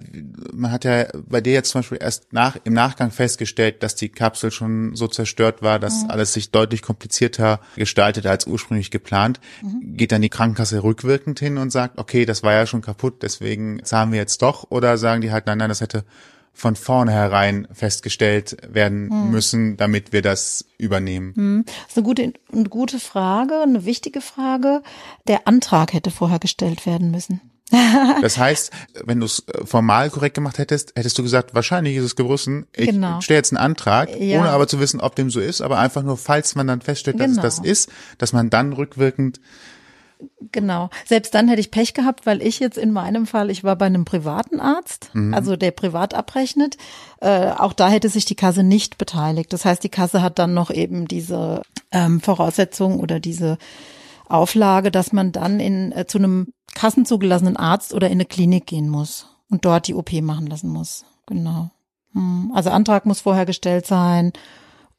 Speaker 5: man hat ja bei dir jetzt zum Beispiel erst nach, im Nachgang festgestellt, dass die Kapsel schon so zerstört war, dass mhm. alles sich deutlich komplizierter gestaltet als ursprünglich geplant. Mhm. Geht dann die Krankenkasse rückwirkend hin und sagt, okay, das war ja schon kaputt, deswegen zahlen wir jetzt doch? Oder sagen die halt, nein, nein, das hätte von vornherein festgestellt werden hm. müssen, damit wir das übernehmen? Hm.
Speaker 3: Das ist eine gute, eine gute Frage, eine wichtige Frage. Der Antrag hätte vorher gestellt werden müssen.
Speaker 5: das heißt, wenn du es äh, formal korrekt gemacht hättest, hättest du gesagt, wahrscheinlich ist es gewusst, ich genau. stelle jetzt einen Antrag, ja. ohne aber zu wissen, ob dem so ist, aber einfach nur, falls man dann feststellt, dass genau. es das ist, dass man dann rückwirkend
Speaker 3: Genau. Selbst dann hätte ich Pech gehabt, weil ich jetzt in meinem Fall, ich war bei einem privaten Arzt, mhm. also der privat abrechnet. Äh, auch da hätte sich die Kasse nicht beteiligt. Das heißt, die Kasse hat dann noch eben diese ähm, Voraussetzung oder diese Auflage, dass man dann in äh, zu einem kassenzugelassenen Arzt oder in eine Klinik gehen muss und dort die OP machen lassen muss. Genau. Hm. Also Antrag muss vorher gestellt sein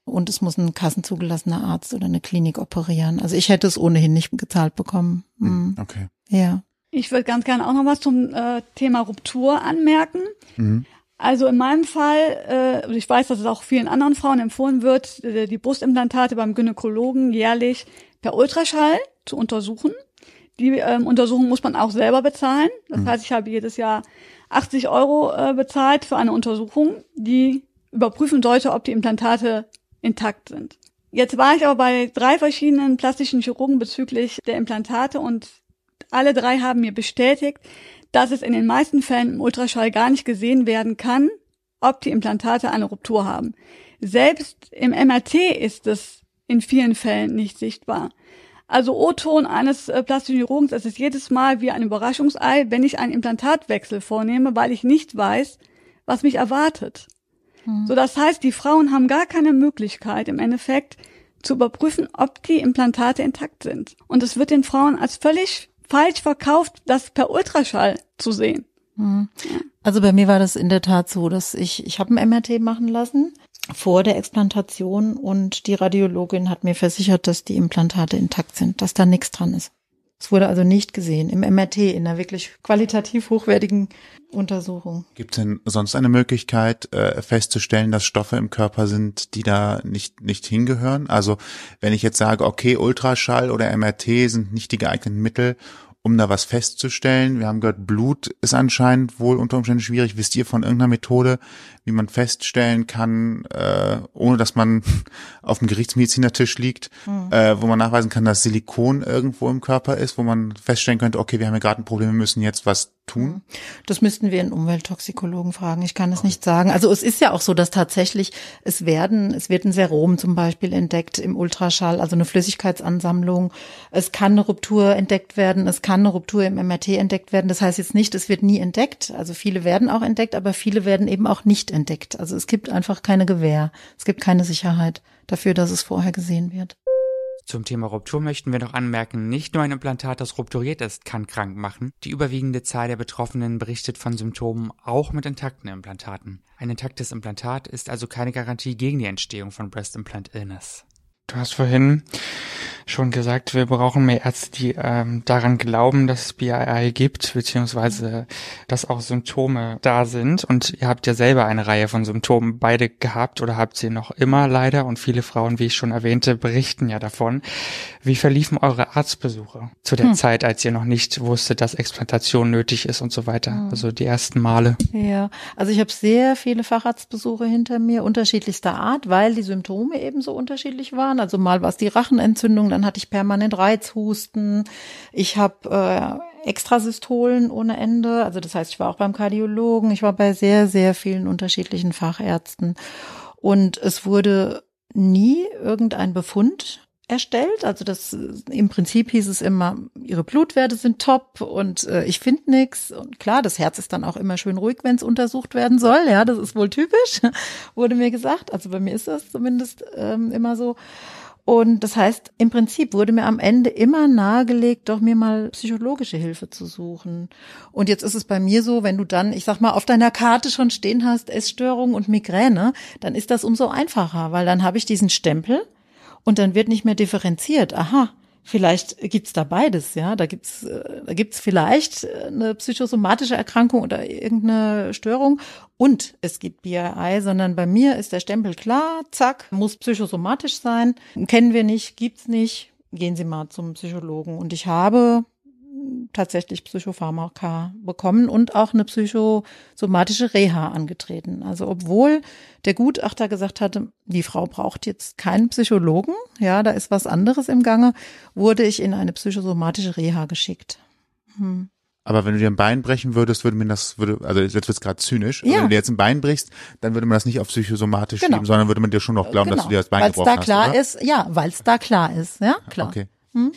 Speaker 3: und es muss ein kassenzugelassener Arzt oder eine Klinik operieren. Also ich hätte es ohnehin nicht gezahlt bekommen.
Speaker 5: Mhm. Okay.
Speaker 3: Ja.
Speaker 4: Ich würde ganz gerne auch noch was zum äh, Thema Ruptur anmerken. Mhm. Also in meinem Fall, äh, ich weiß, dass es auch vielen anderen Frauen empfohlen wird, äh, die Brustimplantate beim Gynäkologen jährlich per Ultraschall zu untersuchen. Die ähm, Untersuchung muss man auch selber bezahlen. Das mhm. heißt, ich habe jedes Jahr 80 Euro äh, bezahlt für eine Untersuchung, die überprüfen sollte, ob die Implantate intakt sind. Jetzt war ich aber bei drei verschiedenen plastischen Chirurgen bezüglich der Implantate und alle drei haben mir bestätigt, dass es in den meisten Fällen im Ultraschall gar nicht gesehen werden kann, ob die Implantate eine Ruptur haben. Selbst im MRT ist es in vielen Fällen nicht sichtbar. Also O-Ton eines äh, plastischen Chirurgens, es ist jedes Mal wie ein Überraschungsei, wenn ich einen Implantatwechsel vornehme, weil ich nicht weiß, was mich erwartet. Hm. So, das heißt, die Frauen haben gar keine Möglichkeit, im Endeffekt zu überprüfen, ob die Implantate intakt sind. Und es wird den Frauen als völlig falsch verkauft, das per Ultraschall zu sehen.
Speaker 3: Hm. Also bei mir war das in der Tat so, dass ich, ich habe ein MRT machen lassen vor der Explantation und die Radiologin hat mir versichert, dass die Implantate intakt sind, dass da nichts dran ist. Es wurde also nicht gesehen im MRT, in einer wirklich qualitativ hochwertigen Untersuchung.
Speaker 5: Gibt es denn sonst eine Möglichkeit äh, festzustellen, dass Stoffe im Körper sind, die da nicht, nicht hingehören? Also wenn ich jetzt sage, okay, Ultraschall oder MRT sind nicht die geeigneten Mittel, um da was festzustellen. Wir haben gehört, Blut ist anscheinend wohl unter Umständen schwierig. Wisst ihr von irgendeiner Methode, wie man feststellen kann, äh, ohne dass man auf dem Gerichtsmedizinertisch liegt, mhm. äh, wo man nachweisen kann, dass Silikon irgendwo im Körper ist, wo man feststellen könnte, okay, wir haben ja gerade ein Problem, wir müssen jetzt was tun?
Speaker 3: Das müssten wir einen Umwelttoxikologen fragen. Ich kann es okay. nicht sagen. Also es ist ja auch so, dass tatsächlich es werden, es wird ein Serum zum Beispiel entdeckt im Ultraschall, also eine Flüssigkeitsansammlung. Es kann eine Ruptur entdeckt werden. Es kann eine Ruptur im MRT entdeckt werden. Das heißt jetzt nicht, es wird nie entdeckt. Also viele werden auch entdeckt, aber viele werden eben auch nicht entdeckt. Also es gibt einfach keine Gewähr. Es gibt keine Sicherheit dafür, dass es vorher gesehen wird.
Speaker 6: Zum Thema Ruptur möchten wir noch anmerken, nicht nur ein Implantat, das rupturiert ist, kann krank machen. Die überwiegende Zahl der Betroffenen berichtet von Symptomen auch mit intakten Implantaten. Ein intaktes Implantat ist also keine Garantie gegen die Entstehung von Breast Implant Illness. Du hast vorhin schon gesagt, wir brauchen mehr Ärzte, die ähm, daran glauben, dass es BII gibt, beziehungsweise dass auch Symptome da sind. Und ihr habt ja selber eine Reihe von Symptomen beide gehabt oder habt sie noch immer leider. Und viele Frauen, wie ich schon erwähnte, berichten ja davon. Wie verliefen eure Arztbesuche zu der hm. Zeit, als ihr noch nicht wusstet, dass Explantation nötig ist und so weiter? Hm. Also die ersten Male.
Speaker 3: Ja, also ich habe sehr viele Facharztbesuche hinter mir, unterschiedlichster Art, weil die Symptome eben so unterschiedlich waren waren. Also mal war es die Rachenentzündung, dann hatte ich permanent Reizhusten. Ich habe äh, Extrasystolen ohne Ende. Also das heißt, ich war auch beim Kardiologen. Ich war bei sehr, sehr vielen unterschiedlichen Fachärzten. Und es wurde nie irgendein Befund erstellt. Also das im Prinzip hieß es immer, ihre Blutwerte sind top und äh, ich finde nichts. Und klar, das Herz ist dann auch immer schön ruhig, wenn es untersucht werden soll. Ja, das ist wohl typisch, wurde mir gesagt. Also bei mir ist das zumindest ähm, immer so. Und das heißt, im Prinzip wurde mir am Ende immer nahegelegt, doch mir mal psychologische Hilfe zu suchen. Und jetzt ist es bei mir so, wenn du dann, ich sag mal, auf deiner Karte schon stehen hast, Essstörung und Migräne, dann ist das umso einfacher, weil dann habe ich diesen Stempel und dann wird nicht mehr differenziert. Aha, vielleicht gibt's da beides, ja. Da gibt's, äh, da gibt's vielleicht eine psychosomatische Erkrankung oder irgendeine Störung und es gibt BII, sondern bei mir ist der Stempel klar, zack, muss psychosomatisch sein. Kennen wir nicht, gibt's nicht. Gehen Sie mal zum Psychologen. Und ich habe tatsächlich Psychopharmaka bekommen und auch eine psychosomatische Reha angetreten. Also obwohl der Gutachter gesagt hatte, die Frau braucht jetzt keinen Psychologen, ja, da ist was anderes im Gange, wurde ich in eine psychosomatische Reha geschickt.
Speaker 5: Hm. Aber wenn du dir ein Bein brechen würdest, würde man das, würde, also jetzt wird's gerade zynisch, ja. wenn du dir jetzt ein Bein brichst, dann würde man das nicht auf psychosomatisch genau. schieben, sondern würde man dir schon noch glauben, genau. dass du dir das Bein weil's gebrochen
Speaker 3: da klar
Speaker 5: hast,
Speaker 3: ist, ja, weil es da klar ist, ja, klar.
Speaker 5: Okay. Hm?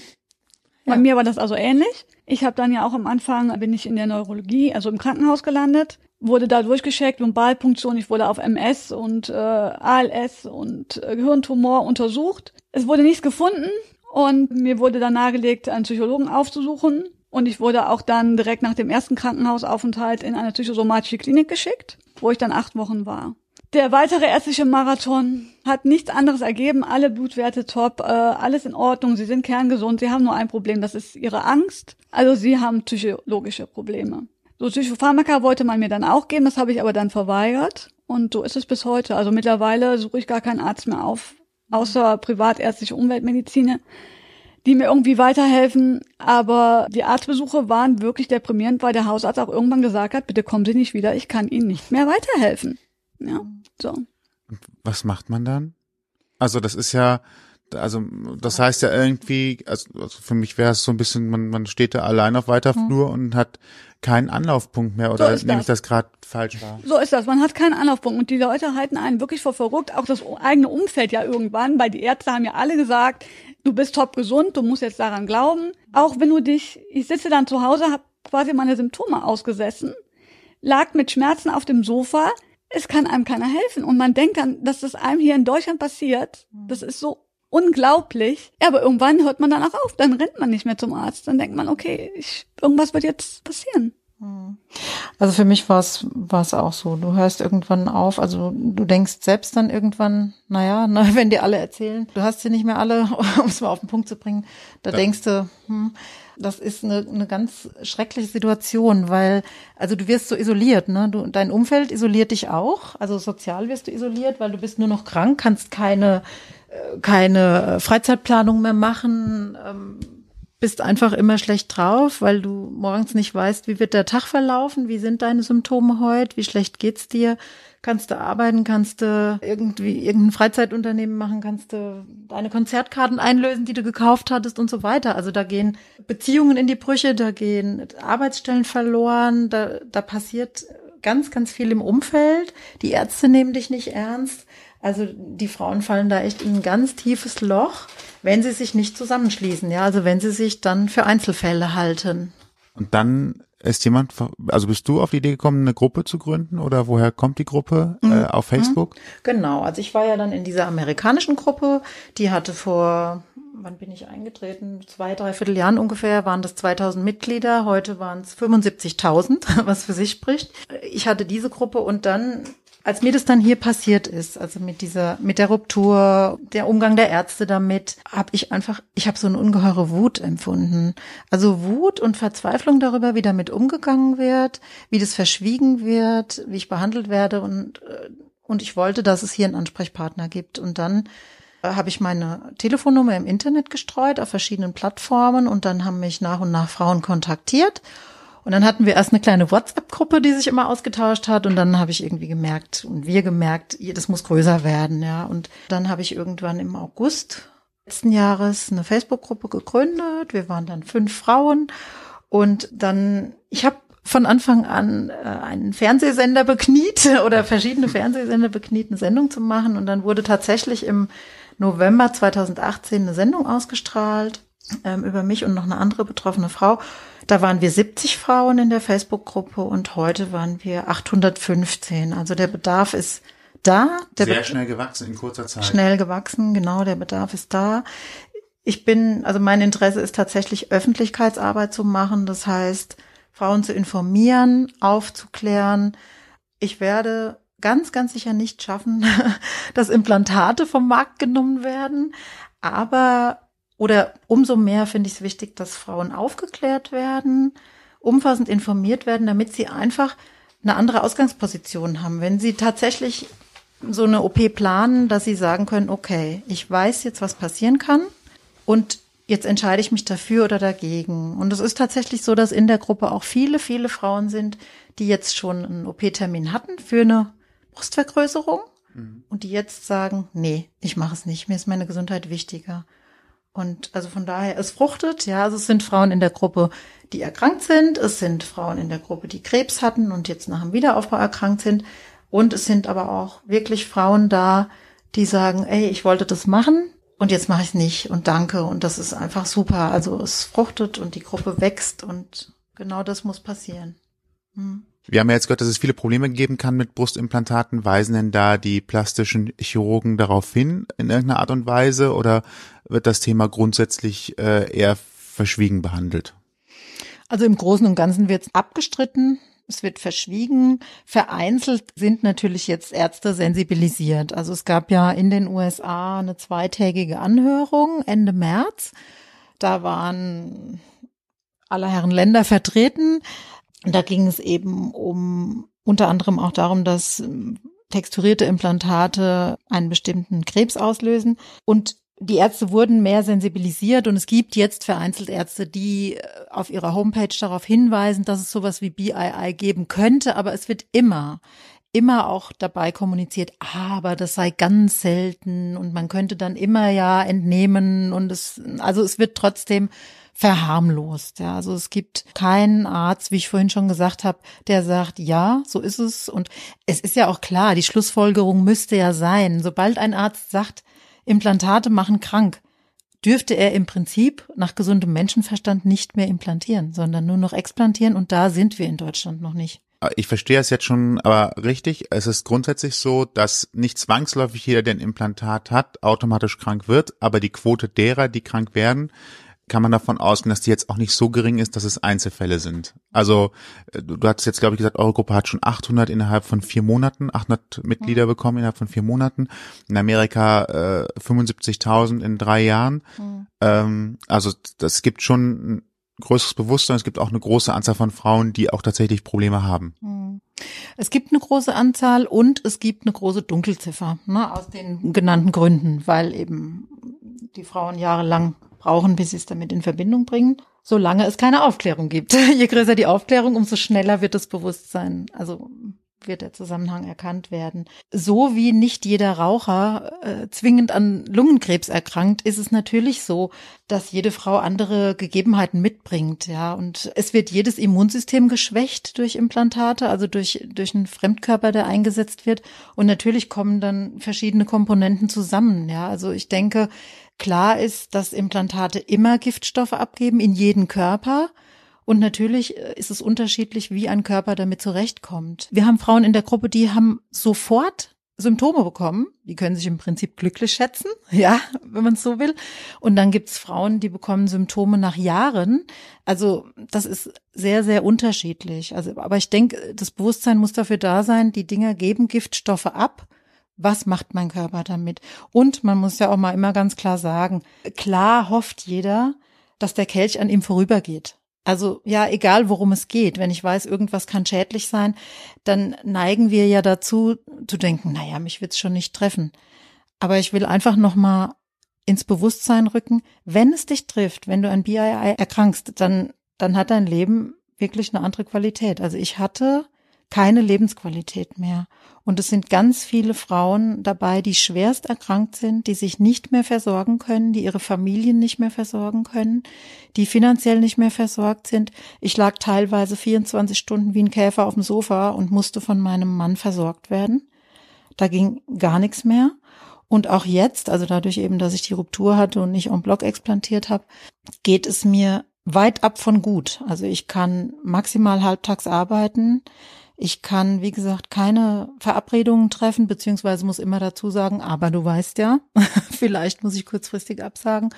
Speaker 4: Bei mir war das also ähnlich. Ich habe dann ja auch am Anfang, bin ich in der Neurologie, also im Krankenhaus gelandet, wurde da durchgeschickt und Ballpunktion, ich wurde auf MS und äh, ALS und äh, Gehirntumor untersucht. Es wurde nichts gefunden und mir wurde dann nahegelegt, einen Psychologen aufzusuchen. Und ich wurde auch dann direkt nach dem ersten Krankenhausaufenthalt in eine psychosomatische Klinik geschickt, wo ich dann acht Wochen war. Der weitere ärztliche Marathon hat nichts anderes ergeben. Alle Blutwerte top, äh, alles in Ordnung. Sie sind kerngesund. Sie haben nur ein Problem, das ist ihre Angst. Also sie haben psychologische Probleme. So Psychopharmaka wollte man mir dann auch geben, das habe ich aber dann verweigert. Und so ist es bis heute. Also mittlerweile suche ich gar keinen Arzt mehr auf, außer privatärztliche Umweltmediziner, die mir irgendwie weiterhelfen. Aber die Arztbesuche waren wirklich deprimierend, weil der Hausarzt auch irgendwann gesagt hat, bitte kommen Sie nicht wieder, ich kann Ihnen nicht mehr weiterhelfen. Ja, so.
Speaker 5: Was macht man dann? Also das ist ja, also das heißt ja irgendwie, also, also für mich wäre es so ein bisschen, man, man steht da allein auf weiter
Speaker 4: Hm.
Speaker 5: Flur und hat keinen Anlaufpunkt mehr oder
Speaker 4: ist
Speaker 5: nehme ich
Speaker 4: das.
Speaker 5: das gerade falsch wahr?
Speaker 4: So ist das. Man hat keinen Anlaufpunkt und die Leute halten einen wirklich vor verrückt. Auch das eigene Umfeld ja irgendwann, weil die Ärzte haben ja alle gesagt, du bist top gesund, du musst jetzt daran glauben. Auch wenn du dich, ich sitze dann zu Hause, habe quasi meine Symptome ausgesessen, lag mit Schmerzen auf dem Sofa. Es kann einem keiner helfen und man denkt dann, dass das einem hier in Deutschland passiert. Das ist so unglaublich. Ja, aber irgendwann hört man dann auch auf, dann rennt man nicht mehr zum Arzt. Dann denkt man, okay, ich, irgendwas wird jetzt passieren.
Speaker 3: Also für mich war es war es auch so. Du hörst irgendwann auf, also du denkst selbst dann irgendwann, naja, na, wenn dir alle erzählen, du hast sie nicht mehr alle, um es mal auf den Punkt zu bringen, da denkst du, hm, das ist eine, eine ganz schreckliche Situation, weil also du wirst so isoliert, ne? Du, dein Umfeld isoliert dich auch, also sozial wirst du isoliert, weil du bist nur noch krank, kannst keine äh, keine äh, Freizeitplanung mehr machen. Ähm, bist einfach immer schlecht drauf, weil du morgens nicht weißt, wie wird der Tag verlaufen, wie sind deine Symptome heute, wie schlecht geht's dir, kannst du arbeiten, kannst du irgendwie irgendein Freizeitunternehmen machen, kannst du deine Konzertkarten einlösen, die du gekauft hattest und so weiter. Also da gehen Beziehungen in die Brüche, da gehen Arbeitsstellen verloren, da, da passiert ganz, ganz viel im Umfeld. Die Ärzte nehmen dich nicht ernst. Also die Frauen fallen da echt in ein ganz tiefes Loch, wenn sie sich nicht zusammenschließen, ja, also wenn sie sich dann für Einzelfälle halten.
Speaker 5: Und dann ist jemand, also bist du auf die Idee gekommen, eine Gruppe zu gründen oder woher kommt die Gruppe äh, auf Facebook?
Speaker 3: Genau, also ich war ja dann in dieser amerikanischen Gruppe, die hatte vor, wann bin ich eingetreten? Zwei, dreiviertel Jahren ungefähr waren das 2000 Mitglieder, heute waren es 75.000, was für sich spricht. Ich hatte diese Gruppe und dann als mir das dann hier passiert ist, also mit dieser, mit der Ruptur, der Umgang der Ärzte damit, habe ich einfach, ich habe so eine ungeheure Wut empfunden. Also Wut und Verzweiflung darüber, wie damit umgegangen wird, wie das verschwiegen wird, wie ich behandelt werde und äh, und ich wollte, dass es hier einen Ansprechpartner gibt. Und dann äh, habe ich meine Telefonnummer im Internet gestreut auf verschiedenen Plattformen und dann haben mich nach und nach Frauen kontaktiert. Und dann hatten wir erst eine kleine WhatsApp-Gruppe, die sich immer ausgetauscht hat. Und dann habe ich irgendwie gemerkt und wir gemerkt, das muss größer werden, ja. Und dann habe ich irgendwann im August letzten Jahres eine Facebook-Gruppe gegründet. Wir waren dann fünf Frauen. Und dann, ich habe von Anfang an äh, einen Fernsehsender bekniet oder verschiedene Fernsehsender bekniet, eine Sendung zu machen. Und dann wurde tatsächlich im November 2018 eine Sendung ausgestrahlt ähm, über mich und noch eine andere betroffene Frau. Da waren wir 70 Frauen in der Facebook-Gruppe und heute waren wir 815. Also der Bedarf ist da. Der
Speaker 5: Sehr
Speaker 3: Be-
Speaker 5: schnell gewachsen in kurzer Zeit.
Speaker 3: schnell gewachsen, genau, der Bedarf ist da. Ich bin, also mein Interesse ist tatsächlich Öffentlichkeitsarbeit zu machen, das heißt, Frauen zu informieren, aufzuklären. Ich werde ganz, ganz sicher nicht schaffen, dass Implantate vom Markt genommen werden, aber oder umso mehr finde ich es wichtig, dass Frauen aufgeklärt werden, umfassend informiert werden, damit sie einfach eine andere Ausgangsposition haben. Wenn sie tatsächlich so eine OP planen, dass sie sagen können, okay, ich weiß jetzt, was passieren kann und jetzt entscheide ich mich dafür oder dagegen. Und es ist tatsächlich so, dass in der Gruppe auch viele, viele Frauen sind, die jetzt schon einen OP-Termin hatten für eine Brustvergrößerung und die jetzt sagen, nee, ich mache es nicht, mir ist meine Gesundheit wichtiger. Und also von daher, es fruchtet, ja, also es sind Frauen in der Gruppe, die erkrankt sind, es sind Frauen in der Gruppe, die Krebs hatten und jetzt nach dem Wiederaufbau erkrankt sind. Und es sind aber auch wirklich Frauen da, die sagen, ey, ich wollte das machen und jetzt mache ich es nicht und danke. Und das ist einfach super. Also es fruchtet und die Gruppe wächst und genau das muss passieren. Hm.
Speaker 5: Wir haben ja jetzt gehört, dass es viele Probleme geben kann mit Brustimplantaten. Weisen denn da die plastischen Chirurgen darauf hin in irgendeiner Art und Weise oder wird das Thema grundsätzlich äh, eher verschwiegen behandelt?
Speaker 3: Also im Großen und Ganzen wird es abgestritten. Es wird verschwiegen. Vereinzelt sind natürlich jetzt Ärzte sensibilisiert. Also es gab ja in den USA eine zweitägige Anhörung Ende März. Da waren aller Herren Länder vertreten. Und da ging es eben um unter anderem auch darum, dass texturierte Implantate einen bestimmten Krebs auslösen. Und die Ärzte wurden mehr sensibilisiert und es gibt jetzt vereinzelt Ärzte, die auf ihrer Homepage darauf hinweisen, dass es sowas wie BII geben könnte, aber es wird immer, immer auch dabei kommuniziert, aber das sei ganz selten und man könnte dann immer ja entnehmen und es, also es wird trotzdem verharmlost. Ja, also es gibt keinen Arzt, wie ich vorhin schon gesagt habe, der sagt, ja, so ist es. Und es ist ja auch klar, die Schlussfolgerung müsste ja sein, sobald ein Arzt sagt, Implantate machen krank, dürfte er im Prinzip nach gesundem Menschenverstand nicht mehr implantieren, sondern nur noch explantieren. Und da sind wir in Deutschland noch nicht.
Speaker 5: Ich verstehe es jetzt schon, aber richtig, es ist grundsätzlich so, dass nicht zwangsläufig jeder, der ein Implantat hat, automatisch krank wird, aber die Quote derer, die krank werden, kann man davon ausgehen, dass die jetzt auch nicht so gering ist, dass es Einzelfälle sind. Also äh, du, du hattest jetzt, glaube ich, gesagt, eure Gruppe hat schon 800 innerhalb von vier Monaten, 800 Mitglieder mhm. bekommen innerhalb von vier Monaten. In Amerika äh, 75.000 in drei Jahren. Mhm. Ähm, also das gibt schon größeres Bewusstsein. Es gibt auch eine große Anzahl von Frauen, die auch tatsächlich Probleme haben.
Speaker 3: Hm. Es gibt eine große Anzahl und es gibt eine große Dunkelziffer, ne, aus den genannten Gründen, weil eben die Frauen jahrelang brauchen, bis sie es damit in Verbindung bringen, solange es keine Aufklärung gibt. Je größer die Aufklärung, umso schneller wird das Bewusstsein, also wird der Zusammenhang erkannt werden. So wie nicht jeder Raucher äh, zwingend an Lungenkrebs erkrankt, ist es natürlich so, dass jede Frau andere Gegebenheiten mitbringt, ja. Und es wird jedes Immunsystem geschwächt durch Implantate, also durch, durch einen Fremdkörper, der eingesetzt wird. Und natürlich kommen dann verschiedene Komponenten zusammen, ja. Also ich denke, klar ist, dass Implantate immer Giftstoffe abgeben in jeden Körper. Und natürlich äh, ist es unterschiedlich, wie ein Körper damit zurechtkommt. Wir haben Frauen in der Gruppe, die haben sofort Symptome bekommen. Die können sich im Prinzip glücklich schätzen, ja, wenn man es so will. Und dann gibt's Frauen, die bekommen Symptome nach Jahren. Also das ist sehr, sehr unterschiedlich. Also, aber ich denke, das Bewusstsein muss dafür da sein, die Dinger geben Giftstoffe ab. Was macht mein Körper damit? Und man muss ja auch mal immer ganz klar sagen, klar hofft jeder, dass der Kelch an ihm vorübergeht. Also ja, egal worum es geht, wenn ich weiß, irgendwas kann schädlich sein, dann neigen wir ja dazu zu denken, naja, mich wird's schon nicht treffen. Aber ich will einfach nochmal ins Bewusstsein rücken, wenn es dich trifft, wenn du an BII erkrankst, dann, dann hat dein Leben wirklich eine andere Qualität. Also ich hatte keine Lebensqualität mehr. Und es sind ganz viele Frauen dabei, die schwerst erkrankt sind, die sich nicht mehr versorgen können, die ihre Familien nicht mehr versorgen können, die finanziell nicht mehr versorgt sind. Ich lag teilweise 24 Stunden wie ein Käfer auf dem Sofa und musste von meinem Mann versorgt werden. Da ging gar nichts mehr. Und auch jetzt, also dadurch eben, dass ich die Ruptur hatte und nicht en bloc explantiert habe, geht es mir weit ab von gut. Also ich kann maximal halbtags arbeiten. Ich kann, wie gesagt, keine Verabredungen treffen, beziehungsweise muss immer dazu sagen, aber du weißt ja, vielleicht muss ich kurzfristig absagen.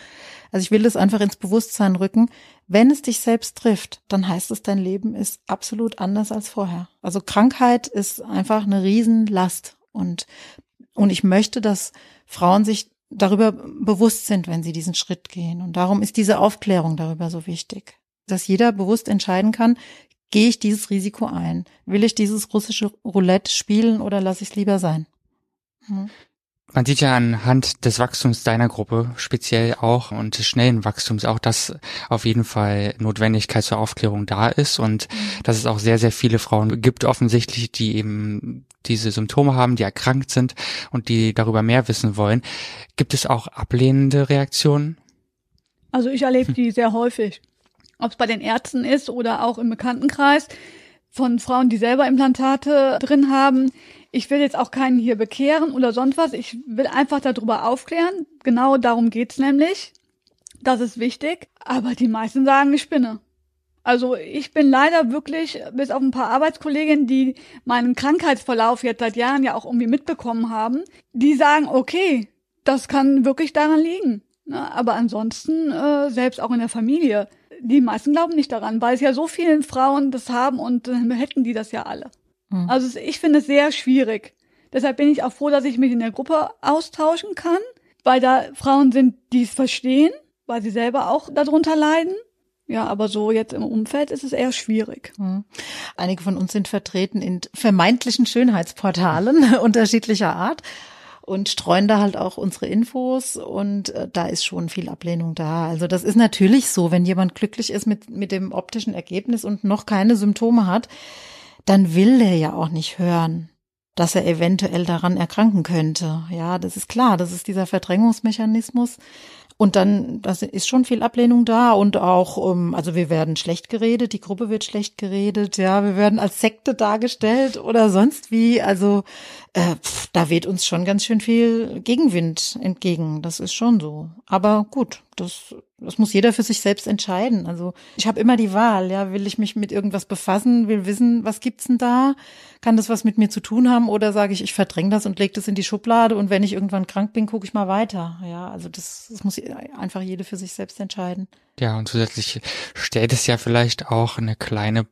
Speaker 3: Also ich will das einfach ins Bewusstsein rücken. Wenn es dich selbst trifft, dann heißt es, dein Leben ist absolut anders als vorher. Also Krankheit ist einfach eine Riesenlast und, und ich möchte, dass Frauen sich darüber bewusst sind, wenn sie diesen Schritt gehen. Und darum ist diese Aufklärung darüber so wichtig dass jeder bewusst entscheiden kann, gehe ich dieses Risiko ein? Will ich dieses russische Roulette spielen oder lasse ich es lieber sein?
Speaker 6: Hm. Man sieht ja anhand des Wachstums deiner Gruppe speziell auch und des schnellen Wachstums auch, dass auf jeden Fall Notwendigkeit zur Aufklärung da ist und mhm. dass es auch sehr, sehr viele Frauen gibt offensichtlich, die eben diese Symptome haben, die erkrankt sind und die darüber mehr wissen wollen. Gibt es auch ablehnende Reaktionen?
Speaker 4: Also ich erlebe die sehr häufig ob es bei den Ärzten ist oder auch im Bekanntenkreis von Frauen, die selber Implantate drin haben. Ich will jetzt auch keinen hier bekehren oder sonst was. Ich will einfach darüber aufklären. Genau darum geht's nämlich. Das ist wichtig. Aber die meisten sagen, ich spinne. Also ich bin leider wirklich, bis auf ein paar Arbeitskolleginnen, die meinen Krankheitsverlauf jetzt seit Jahren ja auch irgendwie mitbekommen haben, die sagen, okay, das kann wirklich daran liegen. Ne? Aber ansonsten, äh, selbst auch in der Familie, die meisten glauben nicht daran, weil es ja so vielen Frauen das haben und dann hätten die das ja alle. Mhm. Also ich finde es sehr schwierig. Deshalb bin ich auch froh, dass ich mich in der Gruppe austauschen kann, weil da Frauen sind, die es verstehen, weil sie selber auch darunter leiden. Ja, aber so jetzt im Umfeld ist es eher schwierig.
Speaker 3: Mhm. Einige von uns sind vertreten in vermeintlichen Schönheitsportalen unterschiedlicher Art und streuen da halt auch unsere Infos und äh, da ist schon viel Ablehnung da. Also das ist natürlich so, wenn jemand glücklich ist mit, mit dem optischen Ergebnis und noch keine Symptome hat, dann will der ja auch nicht hören. dass er eventuell daran erkranken könnte. Ja, das ist klar, das ist dieser Verdrängungsmechanismus. Und dann, das ist schon viel Ablehnung da und auch, ähm, also wir werden schlecht geredet, die Gruppe wird schlecht geredet, ja, wir werden als Sekte dargestellt oder sonst wie. Also äh, pff, da weht uns schon ganz schön viel Gegenwind entgegen. Das ist schon so. Aber gut, das, das muss jeder für sich selbst entscheiden. Also ich habe immer die Wahl, ja, will ich mich mit irgendwas befassen, will wissen, was gibt's denn da? Kann das was mit mir zu tun haben oder sage ich, ich verdränge das und lege das in die Schublade und wenn ich irgendwann krank bin, gucke ich mal weiter. Ja, also das, das muss einfach jede für sich selbst entscheiden.
Speaker 6: Ja, und zusätzlich stellt es ja vielleicht auch eine kleine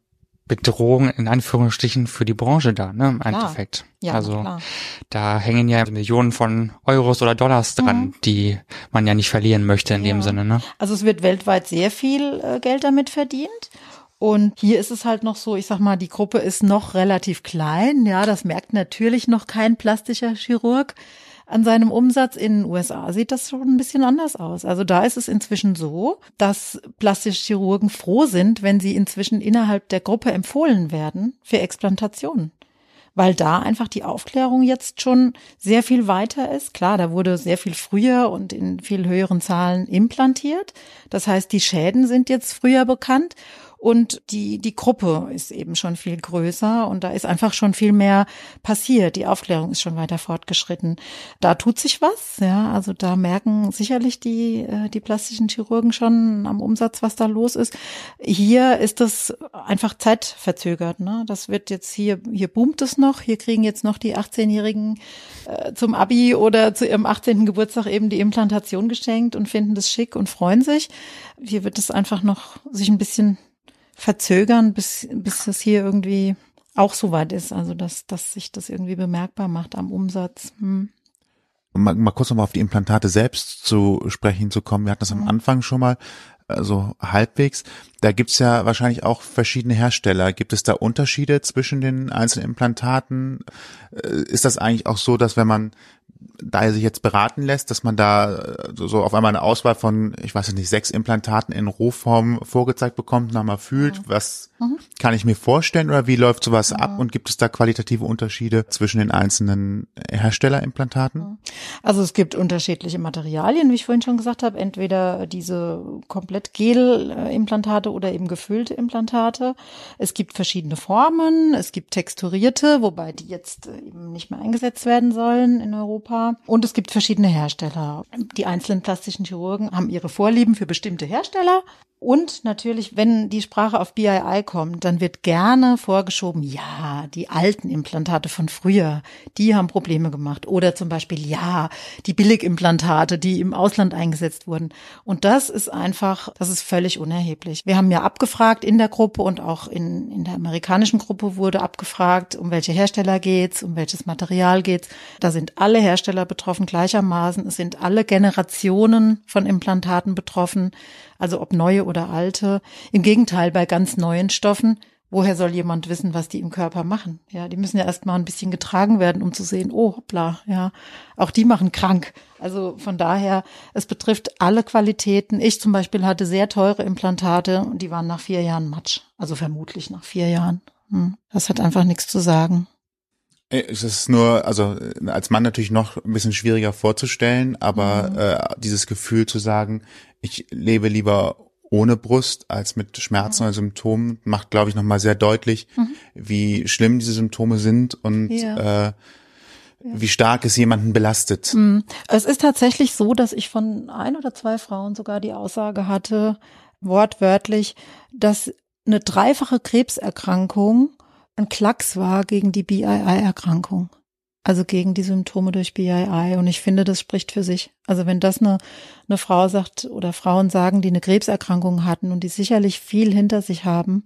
Speaker 6: Bedrohung in Anführungsstrichen für die Branche da, ne, im
Speaker 3: Klar.
Speaker 6: Endeffekt.
Speaker 3: Ja,
Speaker 6: also
Speaker 3: klar.
Speaker 6: da hängen ja Millionen von Euros oder Dollars dran,
Speaker 3: Mhm.
Speaker 6: die man ja nicht verlieren möchte in dem
Speaker 3: Ja.
Speaker 6: Sinne, ne?
Speaker 3: Also es wird weltweit sehr viel äh, Geld damit verdient. Und hier ist es halt noch so, ich sag mal, die Gruppe ist noch relativ klein. Ja, das merkt natürlich noch kein plastischer Chirurg an seinem Umsatz. In den USA sieht das schon ein bisschen anders aus. Also da ist es inzwischen so, dass plastische Chirurgen froh sind, wenn sie inzwischen innerhalb der Gruppe empfohlen werden für Explantationen weil da einfach die Aufklärung jetzt schon sehr viel weiter ist. Klar, da wurde sehr viel früher und in viel höheren Zahlen implantiert. Das heißt, die Schäden sind jetzt früher bekannt und die, die Gruppe ist eben schon viel größer und da ist einfach schon viel mehr passiert. Die Aufklärung ist schon weiter fortgeschritten. Da tut sich was, ja. Also da merken sicherlich die, äh, die plastischen Chirurgen schon am Umsatz, was da los ist. Hier ist das einfach zeitverzögert, ne. Das wird jetzt hier, hier boomt es noch. Hier kriegen jetzt noch die 18-Jährigen äh, zum Abi oder zu ihrem 18. Geburtstag eben die Implantation geschenkt und finden das schick und freuen sich. Hier wird es einfach noch sich ein bisschen verzögern, bis, bis das hier irgendwie auch so weit ist. Also, dass, dass sich das irgendwie bemerkbar macht am Umsatz. Hm.
Speaker 5: Mal, mal kurz nochmal auf die Implantate selbst zu sprechen zu kommen. Wir hatten das am Anfang schon mal, also halbwegs. Da gibt's ja wahrscheinlich auch verschiedene Hersteller. Gibt es da Unterschiede zwischen den einzelnen Implantaten? Äh, Ist das eigentlich auch so, dass wenn man da er sich jetzt beraten lässt, dass man da äh, so, auf einmal eine Auswahl von, ich weiß nicht, sechs Implantaten in Rohform vorgezeigt bekommt, nochmal fühlt, was kann ich mir vorstellen oder wie läuft sowas ab und gibt es da qualitative Unterschiede zwischen den einzelnen Herstellerimplantaten?
Speaker 3: Also es gibt unterschiedliche Materialien, wie ich vorhin schon gesagt habe, entweder diese komplett Gel-Implantate oder eben gefüllte Implantate. Es gibt verschiedene Formen, es gibt texturierte, wobei die jetzt äh, eben nicht mehr eingesetzt werden sollen in Europa. Und es gibt verschiedene Hersteller. Die einzelnen plastischen Chirurgen haben ihre Vorlieben für bestimmte Hersteller. Und natürlich, wenn die Sprache auf BII kommt, dann wird gerne vorgeschoben, ja, die alten Implantate von früher, die haben Probleme gemacht. Oder zum Beispiel, ja, die Billigimplantate, die im Ausland eingesetzt wurden. Und das ist einfach, das ist völlig unerheblich. Wir haben ja abgefragt in der Gruppe und auch in, in der amerikanischen Gruppe wurde abgefragt, um welche Hersteller geht's, um welches Material geht's. Da sind alle Hersteller betroffen gleichermaßen. Es sind alle Generationen von Implantaten betroffen also ob neue oder alte. Im Gegenteil, bei ganz neuen Stoffen, woher soll jemand wissen, was die im Körper machen? Ja, die müssen ja erst mal ein bisschen getragen werden, um zu sehen, oh, hoppla, ja, auch die machen krank. Also von daher, es betrifft alle Qualitäten. Ich zum Beispiel hatte sehr teure Implantate und die waren nach vier Jahren Matsch. Also vermutlich nach vier Jahren. Hm. Das hat einfach nichts zu sagen.
Speaker 5: Es ist nur, also äh, als Mann natürlich noch ein bisschen schwieriger vorzustellen, aber
Speaker 3: Mhm.
Speaker 5: äh, dieses Gefühl zu sagen, ich lebe lieber ohne Brust als mit Schmerzen oder Symptomen, macht, glaube ich, nochmal sehr deutlich, wie schlimm diese Symptome sind und
Speaker 3: Mhm. Ja.
Speaker 5: äh, wie stark es jemanden belastet.
Speaker 3: Mm, Es ist tatsächlich so, dass ich von ein oder zwei Frauen sogar die Aussage hatte, wortwörtlich, dass eine dreifache Krebserkrankung ein Klacks war gegen die BII-Erkrankung. Also gegen die Symptome durch BII. Und ich finde, das spricht für sich. Also wenn das eine, eine Frau sagt oder Frauen sagen, die eine Krebserkrankung hatten und die sicherlich viel hinter sich haben,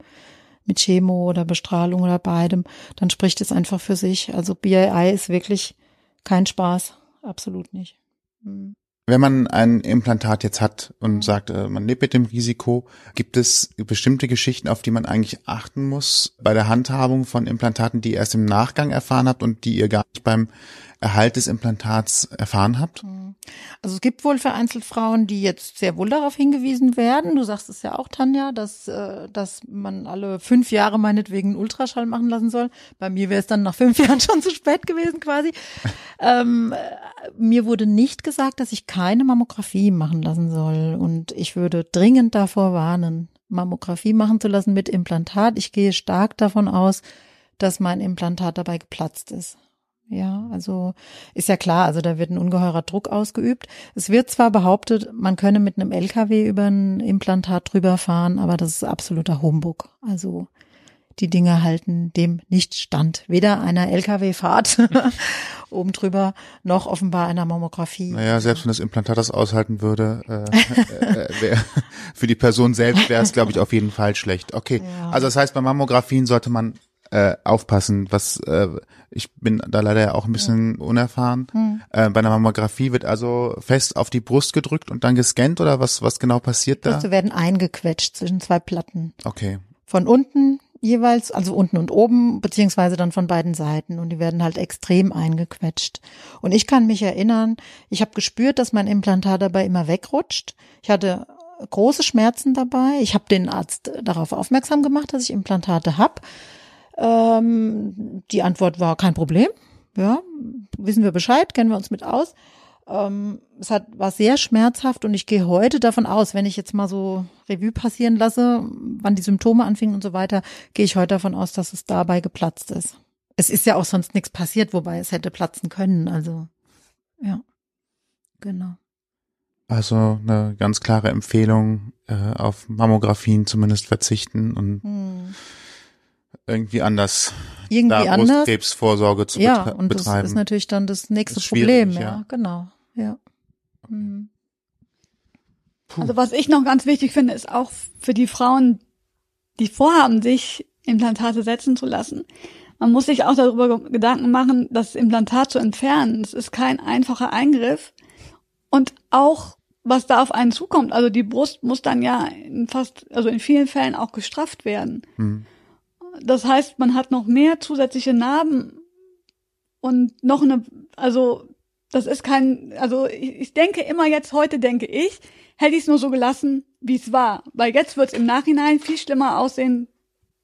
Speaker 3: mit Chemo oder Bestrahlung oder beidem, dann spricht es einfach für sich. Also BII ist wirklich kein Spaß. Absolut nicht. Mhm.
Speaker 5: Wenn man ein Implantat jetzt hat und sagt, äh, man lebt mit dem Risiko, gibt es bestimmte Geschichten, auf die man eigentlich achten muss bei der Handhabung von Implantaten, die ihr erst im Nachgang erfahren habt und die ihr gar nicht beim Erhalt des Implantats erfahren habt?
Speaker 3: Also es gibt wohl vereinzelt Frauen, die jetzt sehr wohl darauf hingewiesen werden. Du sagst es ja auch, Tanja, dass, äh, dass man alle fünf Jahre meinetwegen einen Ultraschall machen lassen soll. Bei mir wäre es dann nach fünf Jahren schon zu spät gewesen quasi. ähm, äh, mir wurde nicht gesagt, dass ich keine Mammographie machen lassen soll. Und ich würde dringend davor warnen, Mammographie machen zu lassen mit Implantat. Ich gehe stark davon aus, dass mein Implantat dabei geplatzt ist. Ja, also ist ja klar, also da wird ein ungeheurer Druck ausgeübt. Es wird zwar behauptet, man könne mit einem LKW über ein Implantat drüber fahren, aber das ist absoluter Humbug. Also die Dinge halten dem nicht stand. Weder einer LKW-Fahrt oben drüber noch offenbar einer Mammographie.
Speaker 5: Naja, selbst wenn das Implantat das aushalten würde, äh, äh, wär, für die Person selbst wäre es, glaube ich, auf jeden Fall schlecht. Okay,
Speaker 3: Ja.
Speaker 5: also das heißt, bei Mammografien sollte man äh, aufpassen, was äh, ich bin da leider auch ein bisschen unerfahren.
Speaker 3: Hm.
Speaker 5: Äh, bei einer Mammographie wird also fest auf die Brust gedrückt und dann gescannt oder was was genau passiert da?
Speaker 3: Brüste werden eingequetscht zwischen zwei Platten.
Speaker 5: Okay.
Speaker 3: Von unten jeweils, also unten und oben, beziehungsweise dann von beiden Seiten. Und die werden halt extrem eingequetscht. Und ich kann mich erinnern, ich habe gespürt, dass mein Implantat dabei immer wegrutscht. Ich hatte große Schmerzen dabei. Ich habe den Arzt darauf aufmerksam gemacht, dass ich Implantate habe. Ähm, die Antwort war kein Problem. Ja, wissen wir Bescheid, kennen wir uns mit aus. Ähm, es hat, war sehr schmerzhaft und ich gehe heute davon aus, wenn ich jetzt mal so Revue passieren lasse, wann die Symptome anfingen und so weiter, gehe ich heute davon aus, dass es dabei geplatzt ist. Es ist ja auch sonst nichts passiert, wobei es hätte platzen können. Also, ja, genau.
Speaker 5: Also eine ganz klare Empfehlung, äh, auf Mammografien zumindest verzichten und
Speaker 3: Hm.
Speaker 5: Irgendwie anders
Speaker 3: Irgendwie
Speaker 5: da
Speaker 3: anders.
Speaker 5: Brustkrebsvorsorge zu
Speaker 3: Ja,
Speaker 5: betre-
Speaker 3: und das
Speaker 5: betreiben.
Speaker 3: ist natürlich dann das nächste
Speaker 5: Das
Speaker 3: Problem. Ja,
Speaker 5: ja.
Speaker 3: genau. Ja. Hm.
Speaker 4: Also was ich noch ganz wichtig finde, ist auch für die Frauen, die vorhaben, sich Implantate setzen zu lassen. Man muss sich auch darüber ge- Gedanken machen, das Implantat zu entfernen. Das ist kein einfacher Eingriff. Und auch, was da auf einen zukommt. Also die Brust muss dann ja in fast, also in vielen Fällen auch gestrafft werden.
Speaker 5: Hm.
Speaker 4: Das heißt, man hat noch mehr zusätzliche Narben und noch eine, also das ist kein, also ich, ich denke immer jetzt, heute denke ich, hätte ich es nur so gelassen, wie es war. Weil jetzt wird es im Nachhinein viel schlimmer aussehen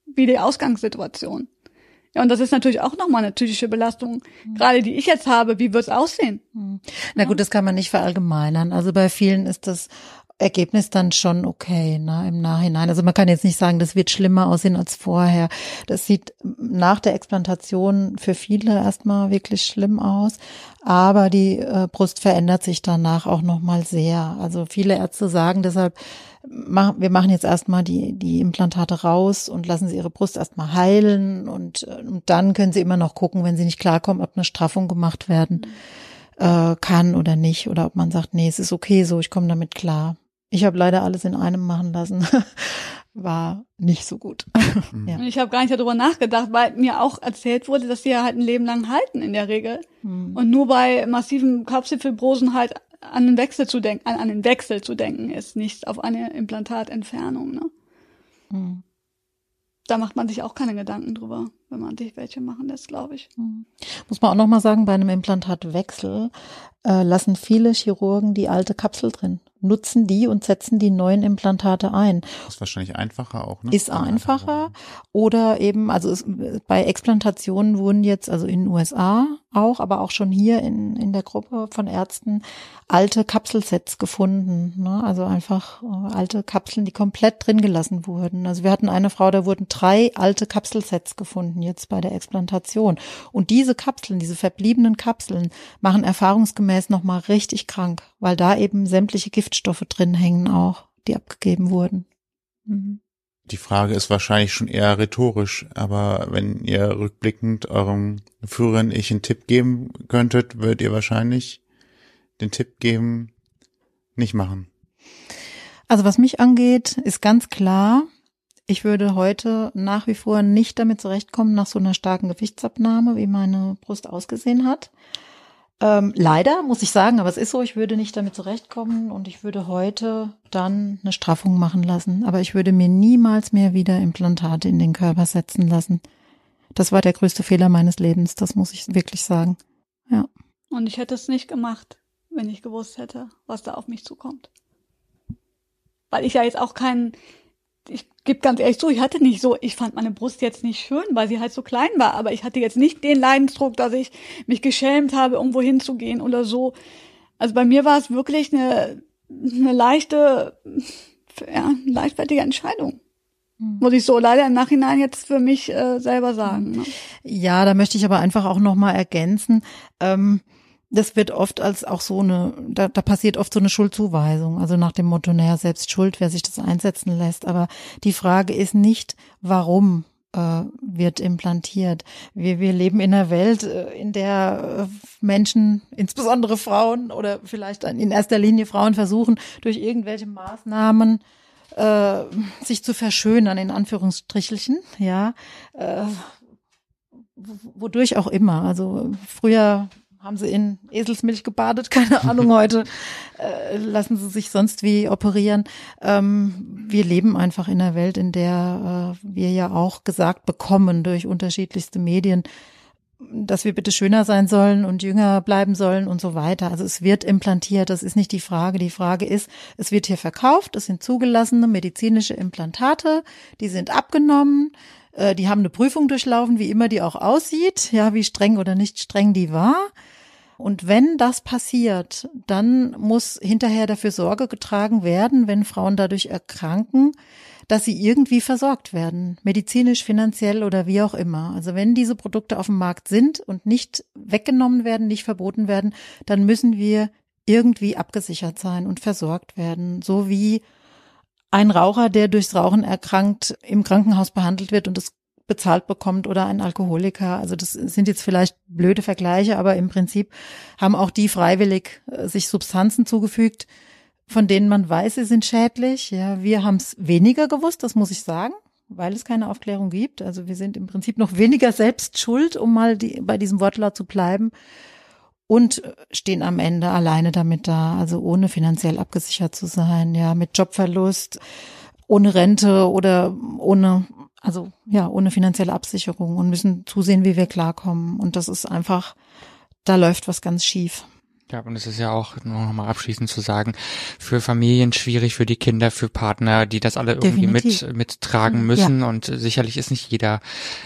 Speaker 4: wie die Ausgangssituation. Ja, und das ist natürlich auch nochmal eine psychische Belastung, gerade die ich jetzt habe. Wie wird es aussehen?
Speaker 3: Na gut, das kann man nicht verallgemeinern. Also bei vielen ist das Ergebnis dann schon okay, ne, im Nachhinein. Also man kann jetzt nicht sagen, das wird schlimmer aussehen als vorher. Das sieht nach der Explantation für viele erstmal wirklich schlimm aus. Aber die äh, Brust verändert sich danach auch nochmal sehr. Also viele Ärzte sagen deshalb, mach, wir machen jetzt erstmal die, die Implantate raus und lassen sie ihre Brust erstmal heilen und, äh, und dann können sie immer noch gucken, wenn sie nicht klarkommen, ob eine Straffung gemacht werden äh, kann oder nicht oder ob man sagt, nee, es ist okay so, ich komme damit klar. Ich habe leider alles in einem machen lassen. War nicht so gut. ja.
Speaker 4: Und ich habe gar nicht darüber nachgedacht, weil mir auch erzählt wurde, dass die ja halt ein Leben lang halten in der Regel.
Speaker 3: Hm.
Speaker 4: Und nur bei massiven Kapselfibrosen halt an den Wechsel zu denken, an, an den Wechsel zu denken ist, nicht auf eine Implantatentfernung. Ne?
Speaker 3: Hm.
Speaker 4: Da macht man sich auch keine Gedanken drüber, wenn man sich welche machen lässt, glaube ich.
Speaker 3: Muss man auch noch mal sagen, bei einem Implantatwechsel äh, lassen viele Chirurgen die alte Kapsel drin, nutzen die und setzen die neuen Implantate ein.
Speaker 5: Ist wahrscheinlich einfacher auch, ne?
Speaker 3: Ist einfacher oder eben, also es, bei Explantationen wurden jetzt, also in den USA auch, aber auch schon hier in, in der Gruppe von Ärzten alte Kapselsets gefunden. Ne? Also einfach äh, alte Kapseln, die komplett drin gelassen wurden. Also wir hatten eine Frau, da wurden drei alte Kapselsets gefunden jetzt bei der Explantation. Und diese Kapseln, diese verbliebenen Kapseln, machen erfahrungsgemäß nochmal richtig krank, weil da eben sämtliche Giftstoffe drin hängen auch, die abgegeben wurden. Mhm.
Speaker 5: Die Frage ist wahrscheinlich schon eher rhetorisch, aber wenn ihr rückblickend eurem früheren Ich einen Tipp geben könntet, würdet ihr wahrscheinlich den Tipp geben, nicht machen.
Speaker 3: Also was mich angeht, ist ganz klar, ich würde heute nach wie vor nicht damit zurechtkommen, nach so einer starken Gewichtsabnahme, wie meine Brust ausgesehen hat. Ähm, leider muss ich sagen, aber es ist so, ich würde nicht damit zurechtkommen und ich würde heute dann eine Straffung machen lassen. Aber ich würde mir niemals mehr wieder Implantate in den Körper setzen lassen. Das war der größte Fehler meines Lebens, das muss ich wirklich sagen. Ja.
Speaker 4: Und ich hätte es nicht gemacht, wenn ich gewusst hätte, was da auf mich zukommt. Weil ich ja jetzt auch keinen, ich gebe ganz ehrlich zu, ich hatte nicht so, ich fand meine Brust jetzt nicht schön, weil sie halt so klein war, aber ich hatte jetzt nicht den Leidensdruck, dass ich mich geschämt habe, irgendwo hinzugehen oder so. Also bei mir war es wirklich eine, eine leichte, ja, leichtfertige Entscheidung. Hm. Muss ich so leider im Nachhinein jetzt für mich äh, selber sagen. Ne?
Speaker 3: Ja, da möchte ich aber einfach auch nochmal ergänzen. Ähm, das wird oft als auch so eine, da, da passiert oft so eine Schuldzuweisung, also nach dem Motto, naja, selbst schuld, wer sich das einsetzen lässt. Aber die Frage ist nicht, warum äh, wird implantiert. Wir, wir leben in einer Welt, äh, in der äh, Menschen, insbesondere Frauen oder vielleicht in erster Linie Frauen versuchen, durch irgendwelche Maßnahmen äh, sich zu verschönern, in Anführungsstrichelchen, ja, äh, wodurch auch immer. Also früher haben sie in Eselsmilch gebadet, keine Ahnung heute, äh, lassen sie sich sonst wie operieren. Ähm, wir leben einfach in einer Welt, in der äh, wir ja auch gesagt bekommen durch unterschiedlichste Medien, dass wir bitte schöner sein sollen und jünger bleiben sollen und so weiter. Also es wird implantiert, das ist nicht die Frage. Die Frage ist, es wird hier verkauft, es sind zugelassene medizinische Implantate, die sind abgenommen, äh, die haben eine Prüfung durchlaufen, wie immer die auch aussieht, ja, wie streng oder nicht streng die war. Und wenn das passiert, dann muss hinterher dafür Sorge getragen werden, wenn Frauen dadurch erkranken, dass sie irgendwie versorgt werden, medizinisch, finanziell oder wie auch immer. Also wenn diese Produkte auf dem Markt sind und nicht weggenommen werden, nicht verboten werden, dann müssen wir irgendwie abgesichert sein und versorgt werden, so wie ein Raucher, der durchs Rauchen erkrankt, im Krankenhaus behandelt wird und es bezahlt bekommt oder ein Alkoholiker. Also das sind jetzt vielleicht blöde Vergleiche, aber im Prinzip haben auch die freiwillig äh, sich Substanzen zugefügt, von denen man weiß, sie sind schädlich. Ja, wir haben es weniger gewusst, das muss ich sagen, weil es keine Aufklärung gibt. Also wir sind im Prinzip noch weniger selbst schuld, um mal die, bei diesem Wortlaut zu bleiben. Und stehen am Ende alleine damit da, also ohne finanziell abgesichert zu sein, ja, mit Jobverlust, ohne Rente oder ohne, also ja, ohne finanzielle Absicherung und müssen zusehen, wie wir klarkommen. Und das ist einfach, da läuft was ganz schief.
Speaker 6: Ja, und es ist ja auch nur noch mal abschließend zu sagen, für Familien schwierig, für die Kinder, für Partner, die das alle irgendwie Definitiv. mit mittragen müssen. Ja. Und sicherlich ist nicht jeder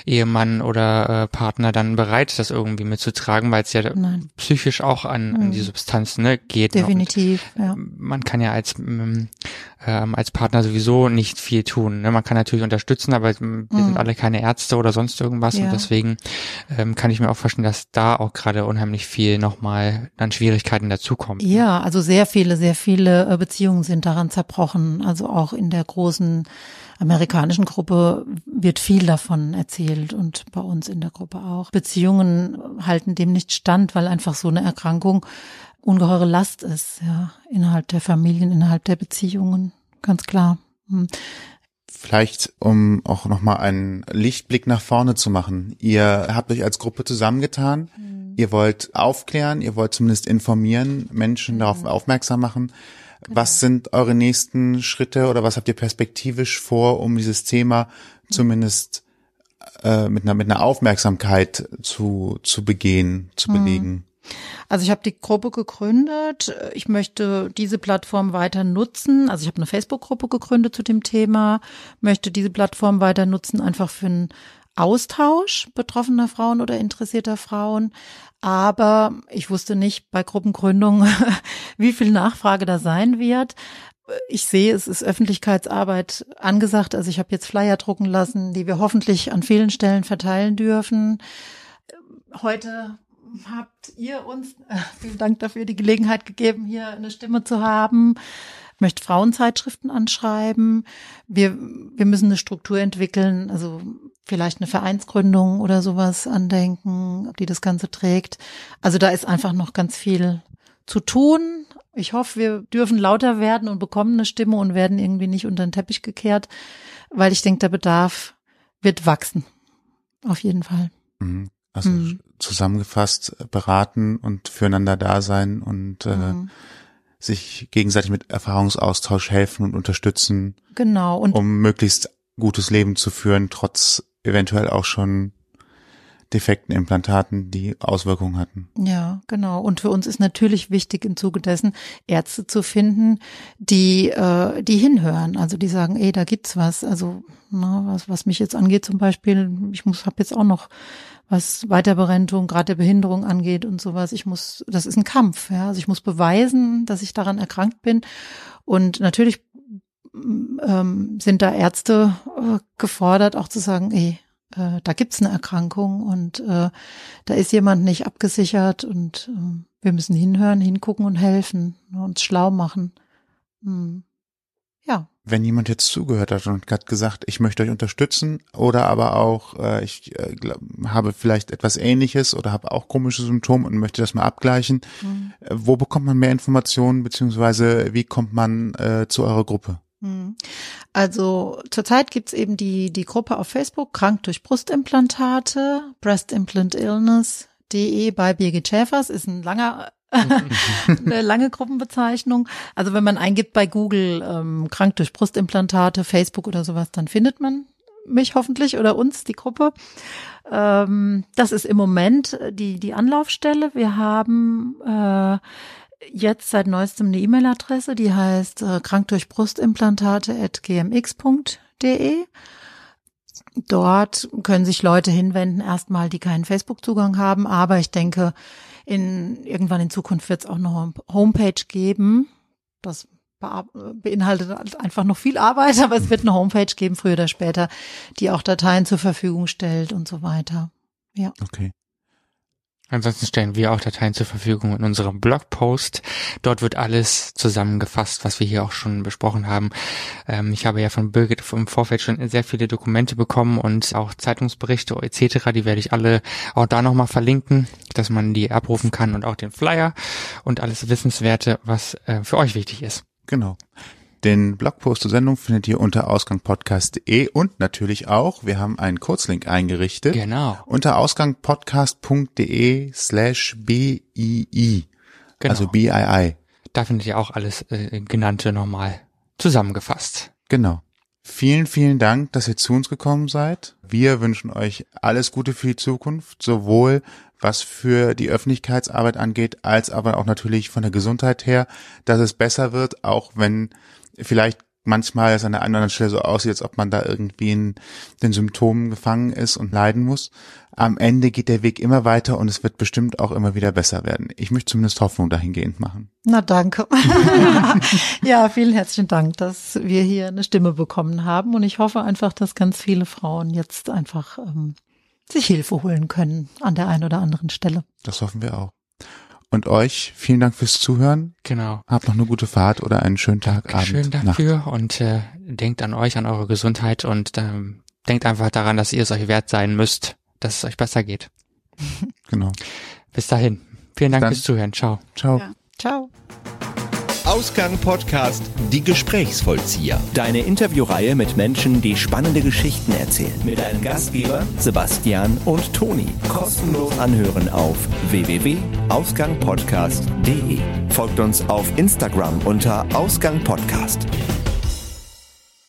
Speaker 6: Ehemann oder äh, Partner dann bereit, das irgendwie mitzutragen, weil es ja Nein. psychisch auch an, an die mhm. Substanz ne, geht.
Speaker 3: Definitiv. Und ja.
Speaker 6: Man kann ja als ähm, ähm, als Partner sowieso nicht viel tun. Ne? Man kann natürlich unterstützen, aber wir mhm. sind alle keine Ärzte oder sonst irgendwas. Ja. Und deswegen ähm, kann ich mir auch vorstellen, dass da auch gerade unheimlich viel nochmal an Schwierigkeiten dazukommt.
Speaker 3: Ne? Ja, also sehr viele, sehr viele äh, Beziehungen sind daran zerbrochen. Also auch in der großen amerikanischen Gruppe wird viel davon erzählt und bei uns in der Gruppe auch. Beziehungen halten dem nicht stand, weil einfach so eine Erkrankung ungeheure Last ist, ja, innerhalb der Familien, innerhalb der Beziehungen, ganz klar. Hm.
Speaker 5: Vielleicht, um auch nochmal einen Lichtblick nach vorne zu machen. Ihr habt euch als Gruppe zusammengetan. Mhm. Ihr wollt aufklären, ihr wollt zumindest informieren, Menschen mhm. darauf aufmerksam machen. Genau. Was sind eure nächsten Schritte oder was habt ihr perspektivisch vor, um dieses Thema mhm. zumindest äh, mit, einer, mit einer Aufmerksamkeit zu, zu begehen, zu mhm. belegen?
Speaker 3: Also ich habe die Gruppe gegründet. Ich möchte diese Plattform weiter nutzen. Also ich habe eine Facebook-Gruppe gegründet zu dem Thema, möchte diese Plattform weiter nutzen, einfach für einen Austausch betroffener Frauen oder interessierter Frauen. Aber ich wusste nicht bei Gruppengründung, wie viel Nachfrage da sein wird. Ich sehe, es ist Öffentlichkeitsarbeit angesagt. Also ich habe jetzt Flyer drucken lassen, die wir hoffentlich an vielen Stellen verteilen dürfen. Heute habt ihr uns, äh, vielen Dank dafür, die Gelegenheit gegeben, hier eine Stimme zu haben. Ich möchte Frauenzeitschriften anschreiben. Wir, wir müssen eine Struktur entwickeln, also vielleicht eine Vereinsgründung oder sowas andenken, die das Ganze trägt. Also da ist einfach noch ganz viel zu tun. Ich hoffe, wir dürfen lauter werden und bekommen eine Stimme und werden irgendwie nicht unter den Teppich gekehrt, weil ich denke, der Bedarf wird wachsen. Auf jeden Fall.
Speaker 5: Mhm. Also mhm. zusammengefasst beraten und füreinander da sein und äh, mhm. sich gegenseitig mit Erfahrungsaustausch helfen und unterstützen.
Speaker 3: Genau.
Speaker 5: Und um möglichst gutes Leben zu führen, trotz eventuell auch schon defekten Implantaten, die Auswirkungen hatten.
Speaker 3: Ja, genau. Und für uns ist natürlich wichtig im Zuge dessen Ärzte zu finden, die äh, die hinhören, also die sagen, ey, da gibt's was. Also na, was was mich jetzt angeht zum Beispiel, ich muss habe jetzt auch noch was Weiterberentung, gerade der Behinderung angeht und sowas. Ich muss, das ist ein Kampf, ja. Also ich muss beweisen, dass ich daran erkrankt bin. Und natürlich ähm, sind da Ärzte äh, gefordert, auch zu sagen, ey, äh, da gibt's eine Erkrankung und äh, da ist jemand nicht abgesichert und äh, wir müssen hinhören, hingucken und helfen, uns schlau machen. Hm. Ja.
Speaker 5: Wenn jemand jetzt zugehört hat und hat gesagt, ich möchte euch unterstützen oder aber auch, äh, ich äh, glaub, habe vielleicht etwas ähnliches oder habe auch komische Symptome und möchte das mal abgleichen, mhm. äh, wo bekommt man mehr Informationen beziehungsweise wie kommt man äh, zu eurer Gruppe?
Speaker 3: Mhm. Also zurzeit gibt's eben die, die Gruppe auf Facebook, krank durch Brustimplantate, Breast Implant Illness, de bei Birgit Schäfers, ist ein langer eine lange Gruppenbezeichnung. Also wenn man eingibt bei Google ähm, krank durch Brustimplantate, Facebook oder sowas, dann findet man mich hoffentlich oder uns, die Gruppe. Ähm, das ist im Moment die, die Anlaufstelle. Wir haben äh, jetzt seit neuestem eine E-Mail-Adresse, die heißt äh, krank durch gmx.de. Dort können sich Leute hinwenden, erstmal, die keinen Facebook-Zugang haben, aber ich denke, in, irgendwann in Zukunft wird es auch eine Homepage geben. Das beinhaltet einfach noch viel Arbeit, aber es wird eine Homepage geben, früher oder später, die auch Dateien zur Verfügung stellt und so weiter. Ja.
Speaker 5: Okay.
Speaker 6: Ansonsten stellen wir auch Dateien zur Verfügung in unserem Blogpost. Dort wird alles zusammengefasst, was wir hier auch schon besprochen haben. Ähm, ich habe ja von Birgit im Vorfeld schon sehr viele Dokumente bekommen und auch Zeitungsberichte etc. Die werde ich alle auch da nochmal verlinken, dass man die abrufen kann und auch den Flyer und alles Wissenswerte, was äh, für euch wichtig ist.
Speaker 5: Genau. Den Blogpost zur Sendung findet ihr unter ausgangpodcast.de und natürlich auch, wir haben einen Kurzlink eingerichtet.
Speaker 6: Genau.
Speaker 5: Unter ausgangpodcast.de slash BII. Genau. Also BII.
Speaker 6: Da findet ihr auch alles äh, genannte nochmal zusammengefasst.
Speaker 5: Genau. Vielen, vielen Dank, dass ihr zu uns gekommen seid. Wir wünschen euch alles Gute für die Zukunft, sowohl was für die Öffentlichkeitsarbeit angeht, als aber auch natürlich von der Gesundheit her, dass es besser wird, auch wenn vielleicht manchmal es an der einen oder anderen Stelle so aussieht, als ob man da irgendwie in den Symptomen gefangen ist und leiden muss. Am Ende geht der Weg immer weiter und es wird bestimmt auch immer wieder besser werden. Ich möchte zumindest Hoffnung dahingehend machen.
Speaker 3: Na danke. ja, vielen herzlichen Dank, dass wir hier eine Stimme bekommen haben und ich hoffe einfach, dass ganz viele Frauen jetzt einfach ähm, sich Hilfe holen können an der einen oder anderen Stelle.
Speaker 5: Das hoffen wir auch. Und euch vielen Dank fürs Zuhören.
Speaker 6: Genau.
Speaker 5: Habt noch eine gute Fahrt oder einen schönen Tag,
Speaker 6: Dankeschön Abend, dafür Nacht. und äh, denkt an euch, an eure Gesundheit und ähm, denkt einfach daran, dass ihr es euch wert sein müsst, dass es euch besser geht.
Speaker 5: Genau.
Speaker 6: Bis dahin. Vielen Dank fürs Zuhören. Ciao.
Speaker 5: Ciao. Ja.
Speaker 3: Ciao.
Speaker 2: Ausgang Podcast Die Gesprächsvollzieher. Deine Interviewreihe mit Menschen, die spannende Geschichten erzählen. Mit deinen Gastgeber Sebastian und Toni. Kostenlos anhören auf www.ausgangpodcast.de. Folgt uns auf Instagram unter Ausgang Podcast.